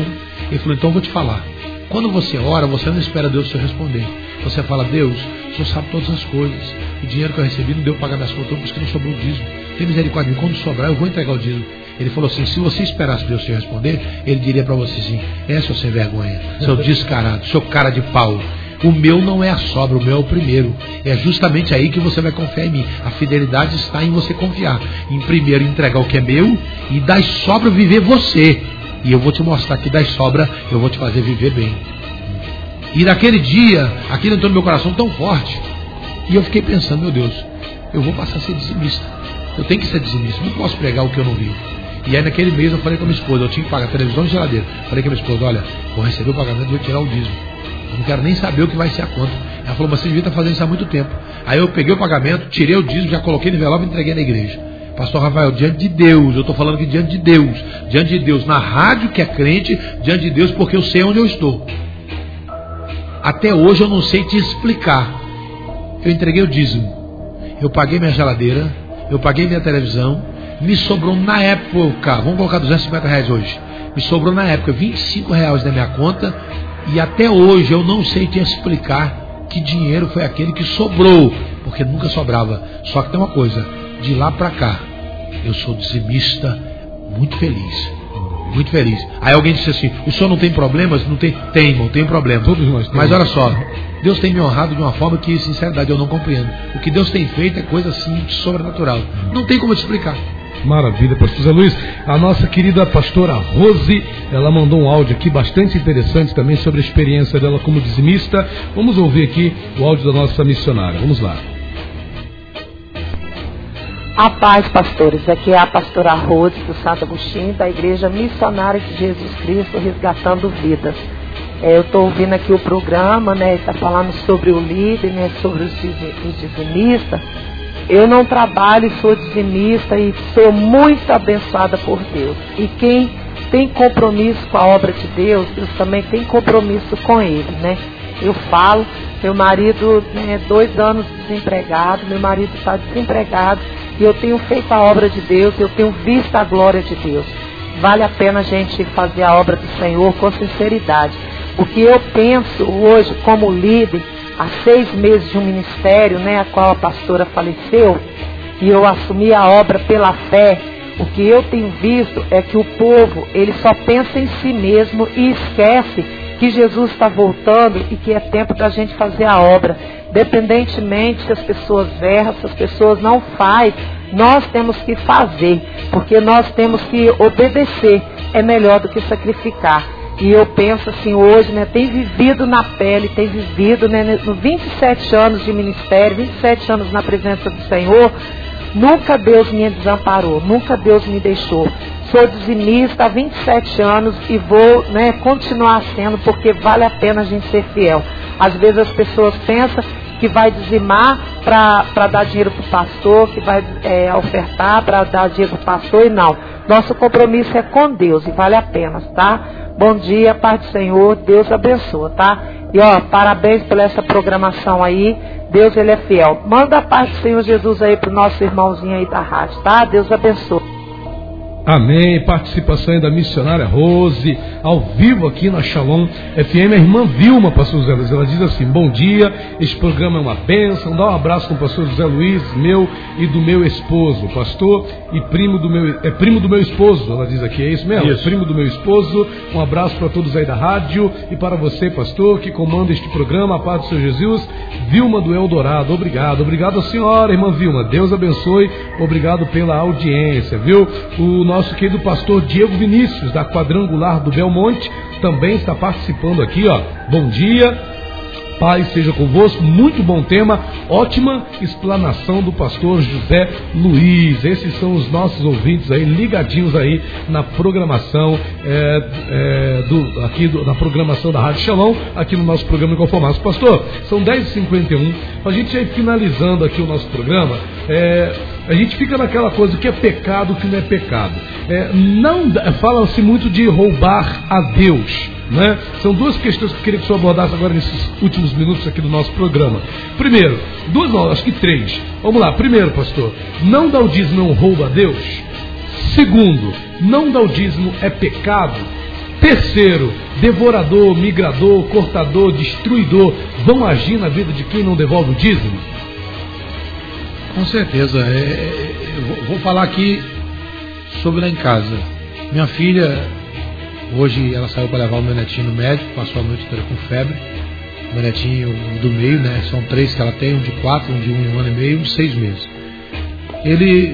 Ele falou, então eu vou te falar. Quando você ora, você não espera Deus te responder. Você fala, Deus, o Senhor sabe todas as coisas. O dinheiro que eu recebi não deu para pagar minhas contas, porque não sobrou o dízimo. Tem misericórdia de mim. Quando sobrar, eu vou entregar o dízimo. Ele falou assim: se você esperasse Deus te responder, ele diria para você assim: é, seu sem vergonha, seu [laughs] descarado, seu cara de pau. O meu não é a sobra, o meu é o primeiro. É justamente aí que você vai confiar em mim. A fidelidade está em você confiar. Em primeiro entregar o que é meu e das sobra viver você. E eu vou te mostrar que das sobra eu vou te fazer viver bem. E naquele dia, aquilo entrou no meu coração tão forte. E eu fiquei pensando, meu Deus, eu vou passar a ser dizimista. Eu tenho que ser dizimista, não posso pregar o que eu não vi. E aí naquele mês eu falei com a minha esposa, eu tinha que pagar televisão e geladeira. Falei com a minha esposa, olha, vou receber o pagamento, vou tirar o dízimo. Eu não quero nem saber o que vai ser a conta. Ela falou, mas você devia estar fazendo isso há muito tempo. Aí eu peguei o pagamento, tirei o dízimo, já coloquei no envelope e entreguei na igreja. Pastor Rafael, diante de Deus, eu estou falando aqui diante de Deus, diante de Deus, na rádio que é crente, diante de Deus, porque eu sei onde eu estou. Até hoje eu não sei te explicar. Eu entreguei o dízimo, eu paguei minha geladeira, eu paguei minha televisão, me sobrou na época, vamos colocar 250 reais hoje, me sobrou na época 25 reais na minha conta e até hoje eu não sei te explicar que dinheiro foi aquele que sobrou, porque nunca sobrava. Só que tem uma coisa, de lá para cá, eu sou dizimista muito feliz. Muito feliz. Aí alguém disse assim: o senhor não tem problemas? Não tem? Tem, irmão, tem problema. Todos nós temos. Mas olha só, Deus tem me honrado de uma forma que, sinceridade, eu não compreendo. O que Deus tem feito é coisa assim sobrenatural. Não tem como te explicar. Maravilha, pastor José Luiz. A nossa querida pastora Rose, ela mandou um áudio aqui bastante interessante também sobre a experiência dela como dizimista. Vamos ouvir aqui o áudio da nossa missionária. Vamos lá. A paz, pastores. Aqui é a pastora Rose do Santo Agostinho, da Igreja Missionária de Jesus Cristo, resgatando vidas. É, eu estou ouvindo aqui o programa, né? Está falando sobre o líder, né? Sobre os, os dizimistas. Eu não trabalho, sou dizimista e sou muito abençoada por Deus. E quem tem compromisso com a obra de Deus, Deus também tem compromisso com Ele, né? Eu falo, meu marido, né, dois anos desempregado, meu marido está desempregado e eu tenho feito a obra de Deus, eu tenho visto a glória de Deus. Vale a pena a gente fazer a obra do Senhor com sinceridade. O que eu penso hoje como líder, há seis meses de um ministério, né, a qual a pastora faleceu, e eu assumi a obra pela fé, o que eu tenho visto é que o povo, ele só pensa em si mesmo e esquece que Jesus está voltando e que é tempo da gente fazer a obra. Dependentemente se as pessoas erram, se as pessoas não fazem, nós temos que fazer, porque nós temos que obedecer. É melhor do que sacrificar. E eu penso assim, hoje, né, tem vivido na pele, tem vivido, né, nos 27 anos de ministério, 27 anos na presença do Senhor, nunca Deus me desamparou, nunca Deus me deixou. Sou dizimista há 27 anos e vou né, continuar sendo, porque vale a pena a gente ser fiel. Às vezes as pessoas pensam que vai dizimar para dar dinheiro para o pastor, que vai é, ofertar para dar dinheiro para o pastor, e não. Nosso compromisso é com Deus e vale a pena, tá? Bom dia, Pai do Senhor, Deus abençoa, tá? E ó, parabéns pela essa programação aí. Deus ele é fiel. Manda a paz do Senhor Jesus aí pro nosso irmãozinho aí da rádio, tá? Deus abençoe. Amém. Participação da missionária Rose, ao vivo aqui na Shalom FM. A irmã Vilma, pastor José Luiz, ela diz assim: Bom dia, este programa é uma bênção. Dá um abraço com o pastor José Luiz, meu e do meu esposo, pastor e primo do meu, é primo do meu esposo, ela diz aqui, é isso mesmo? Isso. É primo do meu esposo. Um abraço para todos aí da rádio e para você, pastor, que comanda este programa, a paz do Senhor Jesus. Vilma do Eldorado, obrigado. Obrigado a senhora, irmã Vilma. Deus abençoe. Obrigado pela audiência, viu? O nosso querido pastor Diego Vinícius, da Quadrangular do Belmonte, também está participando aqui, ó. Bom dia. Paz seja convosco, muito bom tema, ótima explanação do pastor José Luiz. Esses são os nossos ouvintes aí, ligadinhos aí na programação é, é, do, aqui do, na programação da Rádio Shalom, aqui no nosso programa Inconformados. Pastor, são 10h51, a gente ir finalizando aqui o nosso programa. É, a gente fica naquela coisa, que é pecado, que não é pecado. É, não Fala-se muito de roubar a Deus. Né? São duas questões que eu queria que o senhor abordasse agora nesses últimos minutos aqui do nosso programa. Primeiro, duas não, acho que três. Vamos lá. Primeiro, pastor, não dar o dízimo não rouba a Deus. Segundo, não dar o dízimo é pecado. Terceiro, devorador, migrador, cortador, destruidor vão agir na vida de quem não devolve o dízimo? Com certeza. É, é eu vou falar aqui sobre lá em casa. Minha filha Hoje ela saiu para levar o meu netinho no médico, passou a noite toda com febre. O meu netinho do meio, né? São três que ela tem, um de quatro, um de um, um ano e meio, um de seis meses. Ele,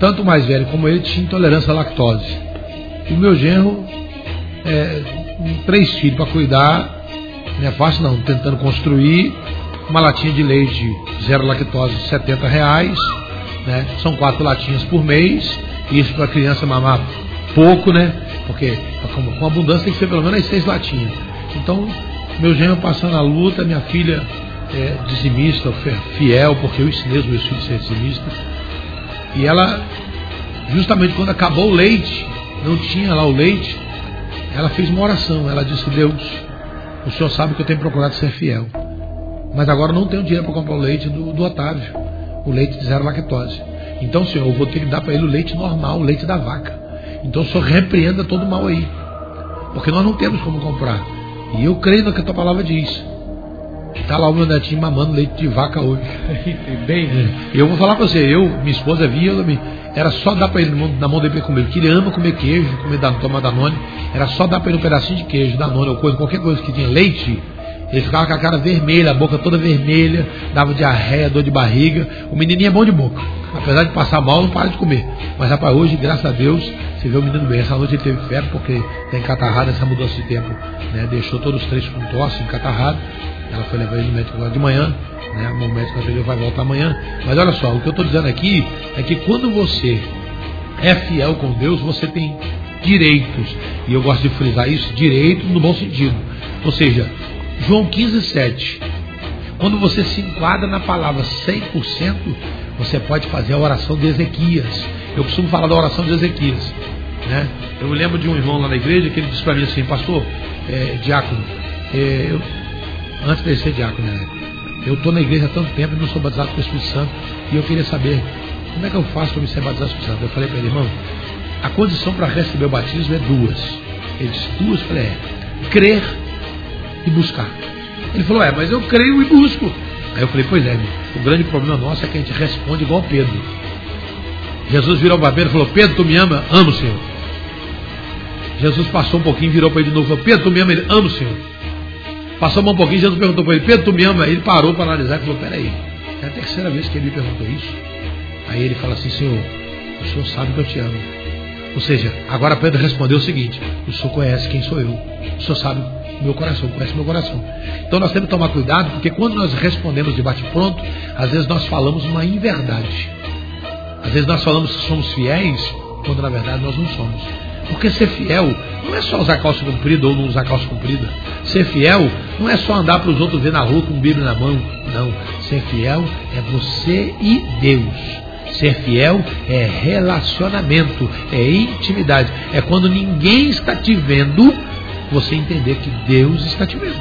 tanto mais velho como ele, tinha intolerância à lactose. O meu genro, é, três filhos para cuidar, não é fácil não, tentando construir uma latinha de leite zero lactose, 70 reais, né? São quatro latinhas por mês, isso para a criança mamar pouco, né? Porque com abundância tem que ser pelo menos seis latinhas. Então, meu genro passando a luta, minha filha é, dizimista, fiel, porque eu ensinei os meus filhos a ser dizimistas. E ela, justamente quando acabou o leite, não tinha lá o leite, ela fez uma oração. Ela disse: Deus, o senhor sabe que eu tenho procurado ser fiel. Mas agora não tenho dinheiro para comprar o leite do, do Otávio, o leite de zero lactose. Então, senhor, eu vou ter que dar para ele o leite normal, o leite da vaca. Então o senhor repreenda todo o mal aí. Porque nós não temos como comprar. E eu creio no que a tua palavra diz. Está lá o meu netinho mamando leite de vaca hoje. [laughs] Bem, é. eu vou falar para você, eu, minha esposa via, era só dar para ele na mão dele comer, porque ele ama comer queijo, comer tomar danone, era só dar para ele um pedacinho de queijo, danone ou coisa, qualquer coisa que tinha leite, ele ficava com a cara vermelha, a boca toda vermelha, dava diarreia, dor de barriga. O menininho é bom de boca. Apesar de passar mal, não para de comer. Mas rapaz, hoje, graças a Deus, você vê o menino bem. Essa noite ele teve febre porque tem encatarrado essa mudança de tempo. Né? Deixou todos os três com tosse, encatarrado. Ela foi levar ele no médico agora de manhã. Né? O médico atendeu, vai voltar amanhã. Mas olha só, o que eu estou dizendo aqui é que quando você é fiel com Deus, você tem direitos. E eu gosto de frisar isso, direito no bom sentido. Ou seja, João 15, 7. Quando você se enquadra na palavra 100%, você pode fazer a oração de Ezequias. Eu costumo falar da oração de Ezequias. Né? Eu me lembro de um irmão lá na igreja que ele disse para mim assim, pastor, é, diácono, é, eu, antes de ser diácono, né? eu estou na igreja há tanto tempo e não sou batizado com o Espírito Santo, e eu queria saber como é que eu faço para me ser batizado com o Espírito Santo. Eu falei para ele, irmão, a condição para receber o batismo é duas. Ele disse, duas? Eu falei, é, crer e buscar. Ele falou, é, mas eu creio e busco. Aí eu falei, pois é, o grande problema nosso é que a gente responde igual Pedro. Jesus virou para Pedro e falou, Pedro, tu me ama? Amo, Senhor. Jesus passou um pouquinho, virou para ele de novo falou, Pedro, tu me ama? Ele, amo, Senhor. Passou um pouquinho, Jesus perguntou para ele, Pedro, tu me ama? Ele parou para analisar e falou, peraí, é a terceira vez que ele me perguntou isso. Aí ele fala assim, Senhor, o Senhor sabe que eu te amo. Ou seja, agora Pedro respondeu o seguinte: O Senhor conhece quem sou eu. O Senhor sabe meu coração, conhece meu coração. Então nós temos que tomar cuidado, porque quando nós respondemos de bate-pronto, às vezes nós falamos uma inverdade. Às vezes nós falamos que somos fiéis, quando na verdade nós não somos. Porque ser fiel não é só usar calça comprida ou não usar calça comprida. Ser fiel não é só andar para os outros ver na rua com Bíblia na mão. Não. Ser fiel é você e Deus. Ser fiel é relacionamento, é intimidade. É quando ninguém está te vendo, você entender que Deus está te vendo.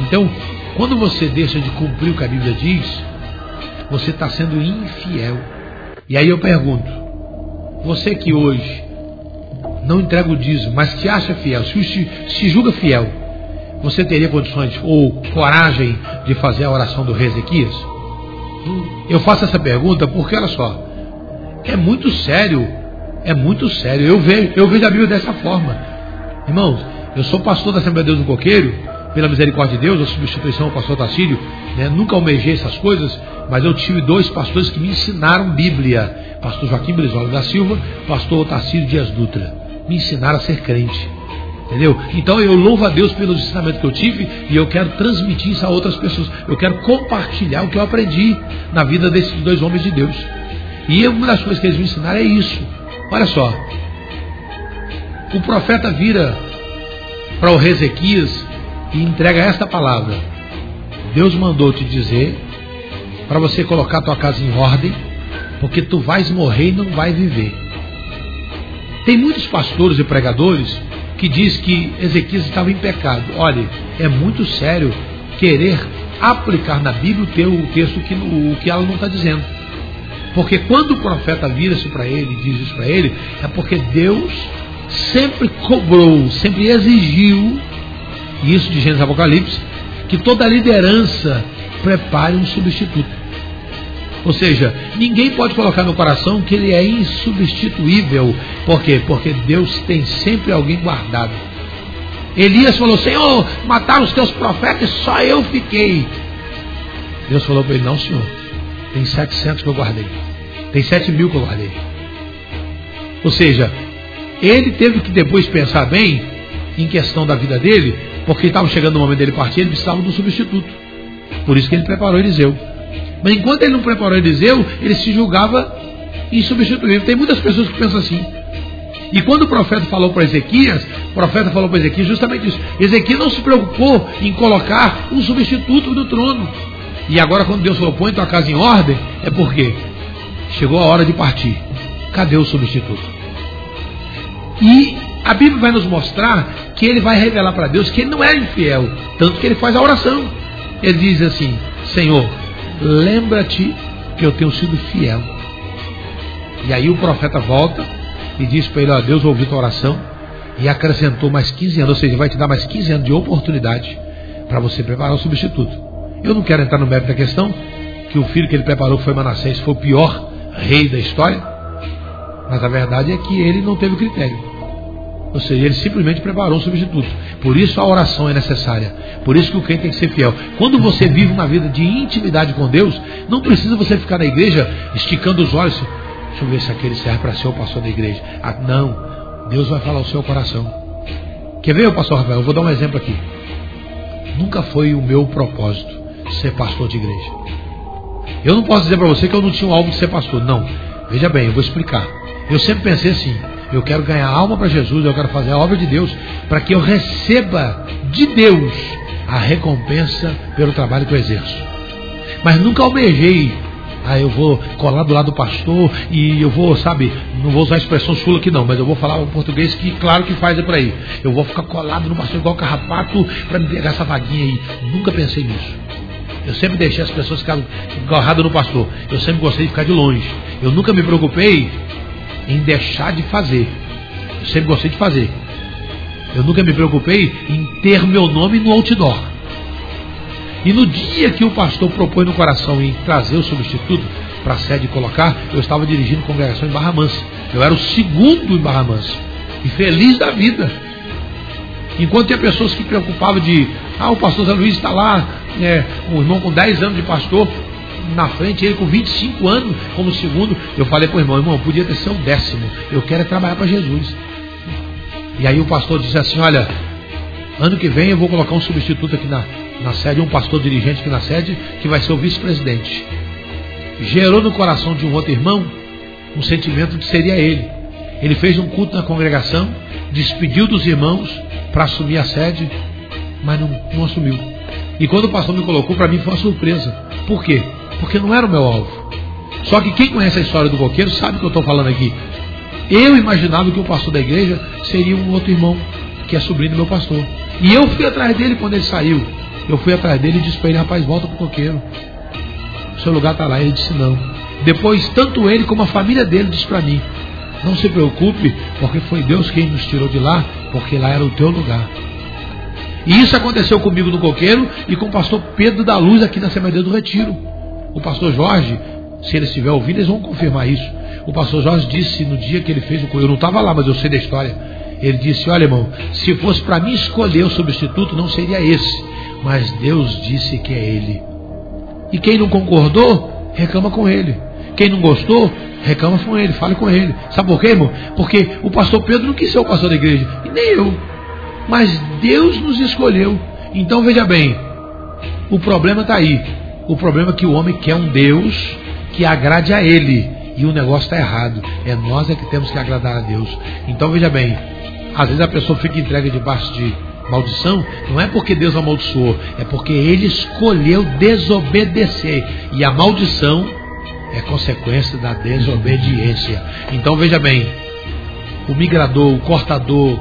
Então, quando você deixa de cumprir o que a Bíblia diz, você está sendo infiel. E aí eu pergunto: você que hoje não entrega o dízimo, mas te acha fiel, se, se julga fiel, você teria condições ou coragem de fazer a oração do rei Ezequias? Eu faço essa pergunta porque, olha só, é muito sério, é muito sério. Eu vejo, eu vejo a Bíblia dessa forma. Irmãos, eu sou pastor da Assembleia de Deus do Coqueiro, pela misericórdia de Deus, a substituição do pastor Tacílio, né? nunca almejei essas coisas, mas eu tive dois pastores que me ensinaram Bíblia. Pastor Joaquim Brizola da Silva, pastor Tacílio Dias Dutra. Me ensinaram a ser crente. Entendeu? Então eu louvo a Deus pelos ensinamentos que eu tive e eu quero transmitir isso a outras pessoas. Eu quero compartilhar o que eu aprendi na vida desses dois homens de Deus. E uma das coisas que eles me ensinaram é isso. Olha só. O profeta vira para o Ezequias e entrega esta palavra. Deus mandou te dizer para você colocar tua casa em ordem, porque tu vais morrer e não vai viver. Tem muitos pastores e pregadores que diz que Ezequias estava em pecado. Olha, é muito sério querer aplicar na Bíblia o texto que, o que ela não está dizendo. Porque quando o profeta vira-se para ele e diz isso para ele, é porque Deus sempre cobrou, sempre exigiu, isso de Gênesis Apocalipse, que toda liderança prepare um substituto. Ou seja, ninguém pode colocar no coração que ele é insubstituível. Por quê? Porque Deus tem sempre alguém guardado. Elias falou: Senhor, mataram os teus profetas, só eu fiquei. Deus falou para ele: Não, senhor, tem 700 que eu guardei, tem 7 mil que eu guardei. Ou seja, ele teve que depois pensar bem em questão da vida dele, porque estava chegando o momento dele partir, ele precisava de um substituto. Por isso que ele preparou Eliseu. Mas enquanto ele não preparou Eliseu, ele se julgava insubstituível. Tem muitas pessoas que pensam assim. E quando o profeta falou para Ezequias, o profeta falou para Ezequias justamente isso. Ezequias não se preocupou em colocar um substituto no trono. E agora, quando Deus falou, põe tua casa em ordem, é porque chegou a hora de partir. Cadê o substituto? E a Bíblia vai nos mostrar que ele vai revelar para Deus que ele não é infiel, tanto que ele faz a oração. Ele diz assim: Senhor, lembra-te que eu tenho sido fiel. E aí o profeta volta e diz para ele: Ó, Deus ouviu tua oração e acrescentou mais 15 anos, ou seja, vai te dar mais 15 anos de oportunidade para você preparar o substituto. Eu não quero entrar no mérito da questão, que o filho que ele preparou foi Manassés, foi o pior rei da história, mas a verdade é que ele não teve critério. Ou seja, ele simplesmente preparou um substituto. Por isso a oração é necessária. Por isso que o crente tem que ser fiel. Quando você vive uma vida de intimidade com Deus, não precisa você ficar na igreja esticando os olhos. Deixa eu ver se aquele serve para ser o pastor da igreja. Ah, não. Deus vai falar o seu coração. Quer ver, pastor Rafael? Eu vou dar um exemplo aqui. Nunca foi o meu propósito ser pastor de igreja. Eu não posso dizer para você que eu não tinha um alvo de ser pastor. Não. Veja bem, eu vou explicar. Eu sempre pensei assim: eu quero ganhar alma para Jesus, eu quero fazer a obra de Deus, para que eu receba de Deus a recompensa pelo trabalho que eu exerço. Mas nunca almejei, ah, eu vou colar do lado do pastor e eu vou, sabe, não vou usar a expressão chula aqui não, mas eu vou falar o português que claro que faz é por aí. Eu vou ficar colado no pastor igual carrapato para me pegar essa vaguinha aí. Nunca pensei nisso. Eu sempre deixei as pessoas ficarem agarradas no pastor. Eu sempre gostei de ficar de longe. Eu nunca me preocupei em deixar de fazer. Eu sempre gostei de fazer. Eu nunca me preocupei em ter meu nome no outdoor. E no dia que o pastor propôs no coração em trazer o substituto para a sede colocar, eu estava dirigindo congregação em Barra Mansa. Eu era o segundo em Barra Mansa. E feliz da vida. Enquanto tinha pessoas que preocupavam de, ah, o pastor Zé Luiz está lá, é, um irmão com 10 anos de pastor, na frente, ele com 25 anos como segundo. Eu falei para o irmão, irmão, podia ter sido o décimo. Eu quero é trabalhar para Jesus. E aí o pastor disse assim, olha, ano que vem eu vou colocar um substituto aqui na, na sede, um pastor dirigente aqui na sede, que vai ser o vice-presidente. Gerou no coração de um outro irmão um sentimento de seria ele. Ele fez um culto na congregação, despediu dos irmãos para assumir a sede, mas não, não assumiu. E quando o pastor me colocou, para mim foi uma surpresa. Por quê? Porque não era o meu alvo. Só que quem conhece a história do coqueiro sabe o que eu estou falando aqui. Eu imaginava que o pastor da igreja seria um outro irmão, que é sobrinho do meu pastor. E eu fui atrás dele quando ele saiu. Eu fui atrás dele e disse para ele, rapaz, volta para o coqueiro. O seu lugar está lá. Ele disse, não. Depois, tanto ele como a família dele disse para mim, não se preocupe, porque foi Deus quem nos tirou de lá, porque lá era o teu lugar. E isso aconteceu comigo no coqueiro e com o pastor Pedro da Luz aqui na Assembleia do Retiro. O pastor Jorge, se ele estiver ouvindo, eles vão confirmar isso. O pastor Jorge disse no dia que ele fez o eu não estava lá, mas eu sei da história. Ele disse: Olha, irmão, se fosse para mim escolher o substituto, não seria esse. Mas Deus disse que é ele. E quem não concordou, reclama com ele. Quem não gostou, reclama com ele, fale com ele. Sabe por quê, irmão? Porque o pastor Pedro não quis ser o pastor da igreja, e nem eu. Mas Deus nos escolheu. Então veja bem, o problema está aí. O problema é que o homem quer um Deus que agrade a ele. E o negócio está errado. É nós é que temos que agradar a Deus. Então veja bem, às vezes a pessoa fica entregue debaixo de maldição, não é porque Deus amaldiçoou, é porque ele escolheu desobedecer. E a maldição é consequência da desobediência. Então veja bem, o migrador, o cortador,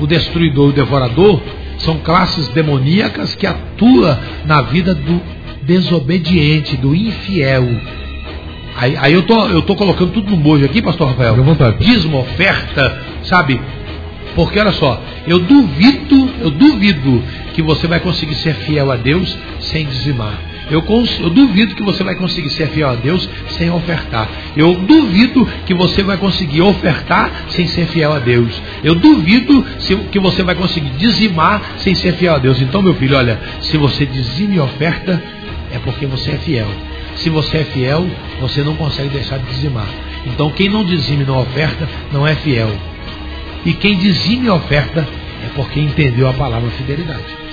o destruidor, o devorador são classes demoníacas que atuam na vida do desobediente, do infiel. Aí, aí eu, tô, eu tô colocando tudo no mojo aqui, pastor Rafael. Dízimo, oferta, sabe? Porque olha só, eu duvido, eu duvido que você vai conseguir ser fiel a Deus sem dizimar. Eu, eu, duvido que você vai conseguir ser fiel a Deus sem ofertar. Eu duvido que você vai conseguir ofertar sem ser fiel a Deus. Eu duvido se, que você vai conseguir dizimar sem ser fiel a Deus. Então, meu filho, olha, se você dizime e oferta, é porque você é fiel. Se você é fiel, você não consegue deixar de dizimar. Então, quem não dizime não oferta, não é fiel. E quem dizime e oferta, é porque entendeu a palavra fidelidade.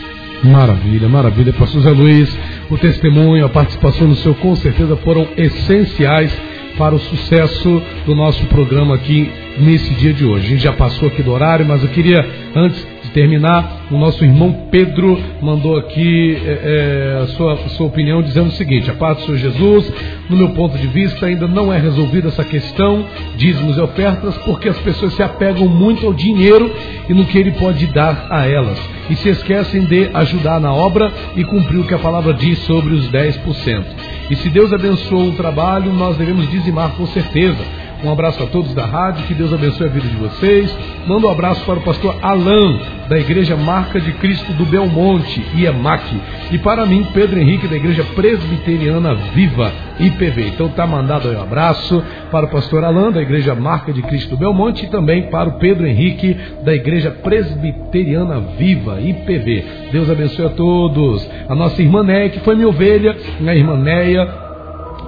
Maravilha, maravilha. Pastor Zé Luiz, o testemunho, a participação no seu com certeza foram essenciais para o sucesso do nosso programa aqui nesse dia de hoje. A gente já passou aqui do horário, mas eu queria, antes terminar, o nosso irmão Pedro mandou aqui é, é, a sua, a sua opinião dizendo o seguinte: a paz do Senhor Jesus, no meu ponto de vista, ainda não é resolvida essa questão, dízimos e ofertas, porque as pessoas se apegam muito ao dinheiro e no que ele pode dar a elas, e se esquecem de ajudar na obra e cumprir o que a palavra diz sobre os 10%. E se Deus abençoou o trabalho, nós devemos dizimar com certeza um abraço a todos da rádio, que Deus abençoe a vida de vocês. Manda um abraço para o pastor Alain, da Igreja Marca de Cristo do Belmonte, IEMAC. E para mim, Pedro Henrique, da Igreja Presbiteriana Viva, IPV. Então tá mandado aí um abraço para o pastor Alain, da Igreja Marca de Cristo do Belmonte, e também para o Pedro Henrique, da Igreja Presbiteriana Viva, IPV. Deus abençoe a todos. A nossa irmã Neia, que foi minha ovelha, a irmã Neia,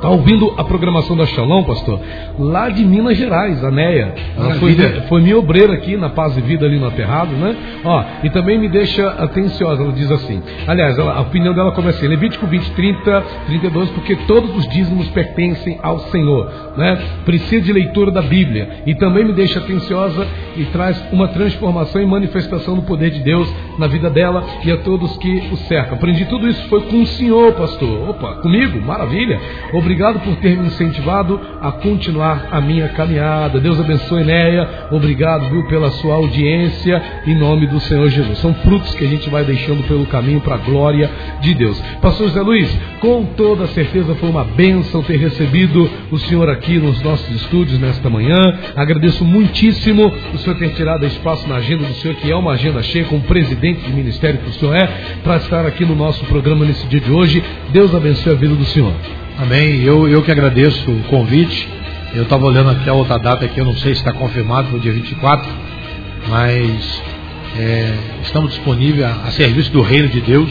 Está ouvindo a programação da Shalom, pastor? Lá de Minas Gerais, a Neia. Ela foi, foi minha obreira aqui na Paz e Vida, ali no Aterrado, né? Ó, e também me deixa atenciosa, ela diz assim. Aliás, ela, a opinião dela começa assim: Levítico 20, 30, 32, porque todos os dízimos pertencem ao Senhor, né? Precisa de leitura da Bíblia. E também me deixa atenciosa e traz uma transformação e manifestação do poder de Deus na vida dela e a todos que o cercam. Aprendi tudo isso, foi com o Senhor, pastor. Opa, comigo? Maravilha. Obrigado Obrigado por ter me incentivado a continuar a minha caminhada. Deus abençoe, Neia. Obrigado, viu, pela sua audiência em nome do Senhor Jesus. São frutos que a gente vai deixando pelo caminho para a glória de Deus. Pastor José Luiz, com toda certeza foi uma bênção ter recebido o senhor aqui nos nossos estúdios nesta manhã. Agradeço muitíssimo o senhor ter tirado espaço na agenda do senhor, que é uma agenda cheia, como presidente de ministério que o senhor é, para estar aqui no nosso programa nesse dia de hoje. Deus abençoe a vida do senhor. Amém. Eu, eu que agradeço o convite. Eu estava olhando aqui a outra data que eu não sei se está confirmado para o dia 24, mas é, estamos disponíveis a, a, serviço do reino de Deus.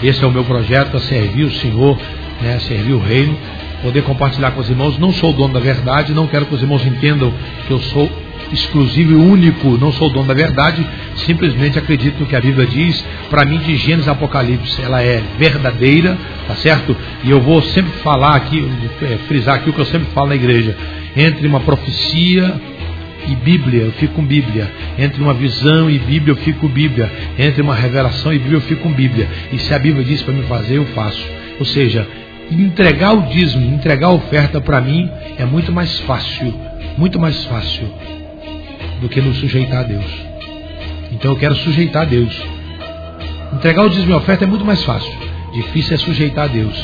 Esse é o meu projeto, a servir o Senhor, né, servir o reino, poder compartilhar com os irmãos. Não sou o dono da verdade, não quero que os irmãos entendam que eu sou exclusivo e único, não sou dono da verdade, simplesmente acredito no que a Bíblia diz. Para mim, de Gênesis Apocalipse, ela é verdadeira, tá certo? E eu vou sempre falar aqui, é, frisar aqui o que eu sempre falo na igreja: entre uma profecia e Bíblia, eu fico com Bíblia. Entre uma visão e Bíblia, eu fico com Bíblia. Entre uma revelação e Bíblia, eu fico com Bíblia. E se a Bíblia diz para me fazer, eu faço. Ou seja, entregar o dízimo, entregar a oferta para mim é muito mais fácil, muito mais fácil do que nos sujeitar a Deus. Então eu quero sujeitar a Deus. Entregar o dízimo e oferta é muito mais fácil. Difícil é sujeitar a Deus.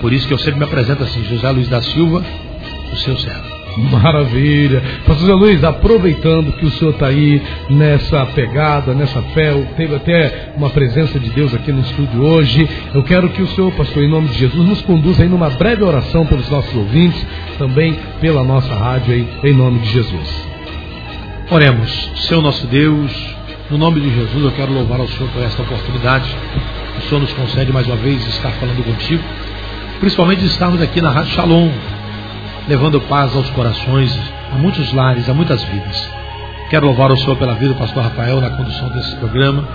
Por isso que eu sempre me apresento assim, José Luiz da Silva, o seu servo. Maravilha. Pastor José Luiz, aproveitando que o senhor está aí nessa pegada, nessa fé, teve até uma presença de Deus aqui no estúdio hoje. Eu quero que o senhor, pastor, em nome de Jesus, nos conduza aí numa breve oração pelos nossos ouvintes, também pela nossa rádio aí, em nome de Jesus. Oremos, Senhor nosso Deus, no nome de Jesus eu quero louvar ao Senhor por esta oportunidade. O Senhor nos concede mais uma vez estar falando contigo, principalmente estarmos aqui na Rádio Shalom, levando paz aos corações, a muitos lares, a muitas vidas. Quero louvar ao Senhor pela vida do pastor Rafael na condução desse programa,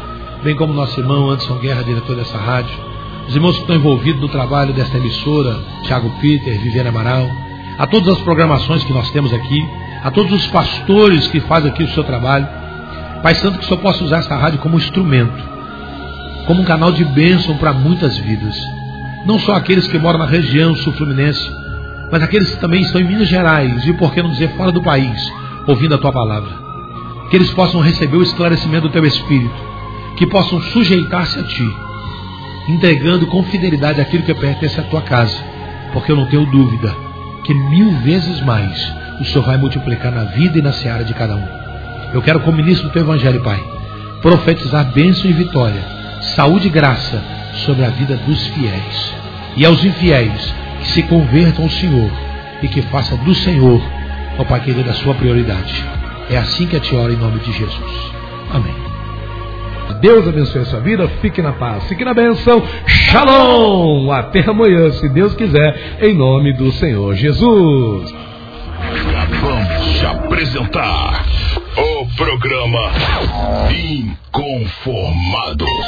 bem como nosso irmão Anderson Guerra, diretor dessa rádio, os irmãos que estão envolvidos no trabalho desta emissora, Tiago Peter, Viviane Amaral, a todas as programações que nós temos aqui, a todos os pastores que fazem aqui o seu trabalho. Pai Santo, que Senhor possa usar essa rádio como instrumento, como um canal de bênção para muitas vidas. Não só aqueles que moram na região sul-fluminense, mas aqueles que também estão em Minas Gerais e, por que não dizer, fora do país, ouvindo a tua palavra. Que eles possam receber o esclarecimento do teu Espírito, que possam sujeitar-se a ti, entregando com fidelidade aquilo que pertence à tua casa, porque eu não tenho dúvida que mil vezes mais o Senhor vai multiplicar na vida e na seara de cada um. Eu quero, como ministro do teu Evangelho, Pai, profetizar bênção e vitória, saúde e graça sobre a vida dos fiéis. E aos infiéis, que se convertam ao Senhor e que faça do Senhor, ó Pai querido, a sua prioridade. É assim que a te oro em nome de Jesus. Amém. Deus abençoe a sua vida, fique na paz, fique na benção. Shalom! Até amanhã, se Deus quiser, em nome do Senhor Jesus. Acabamos de apresentar o programa Inconformados.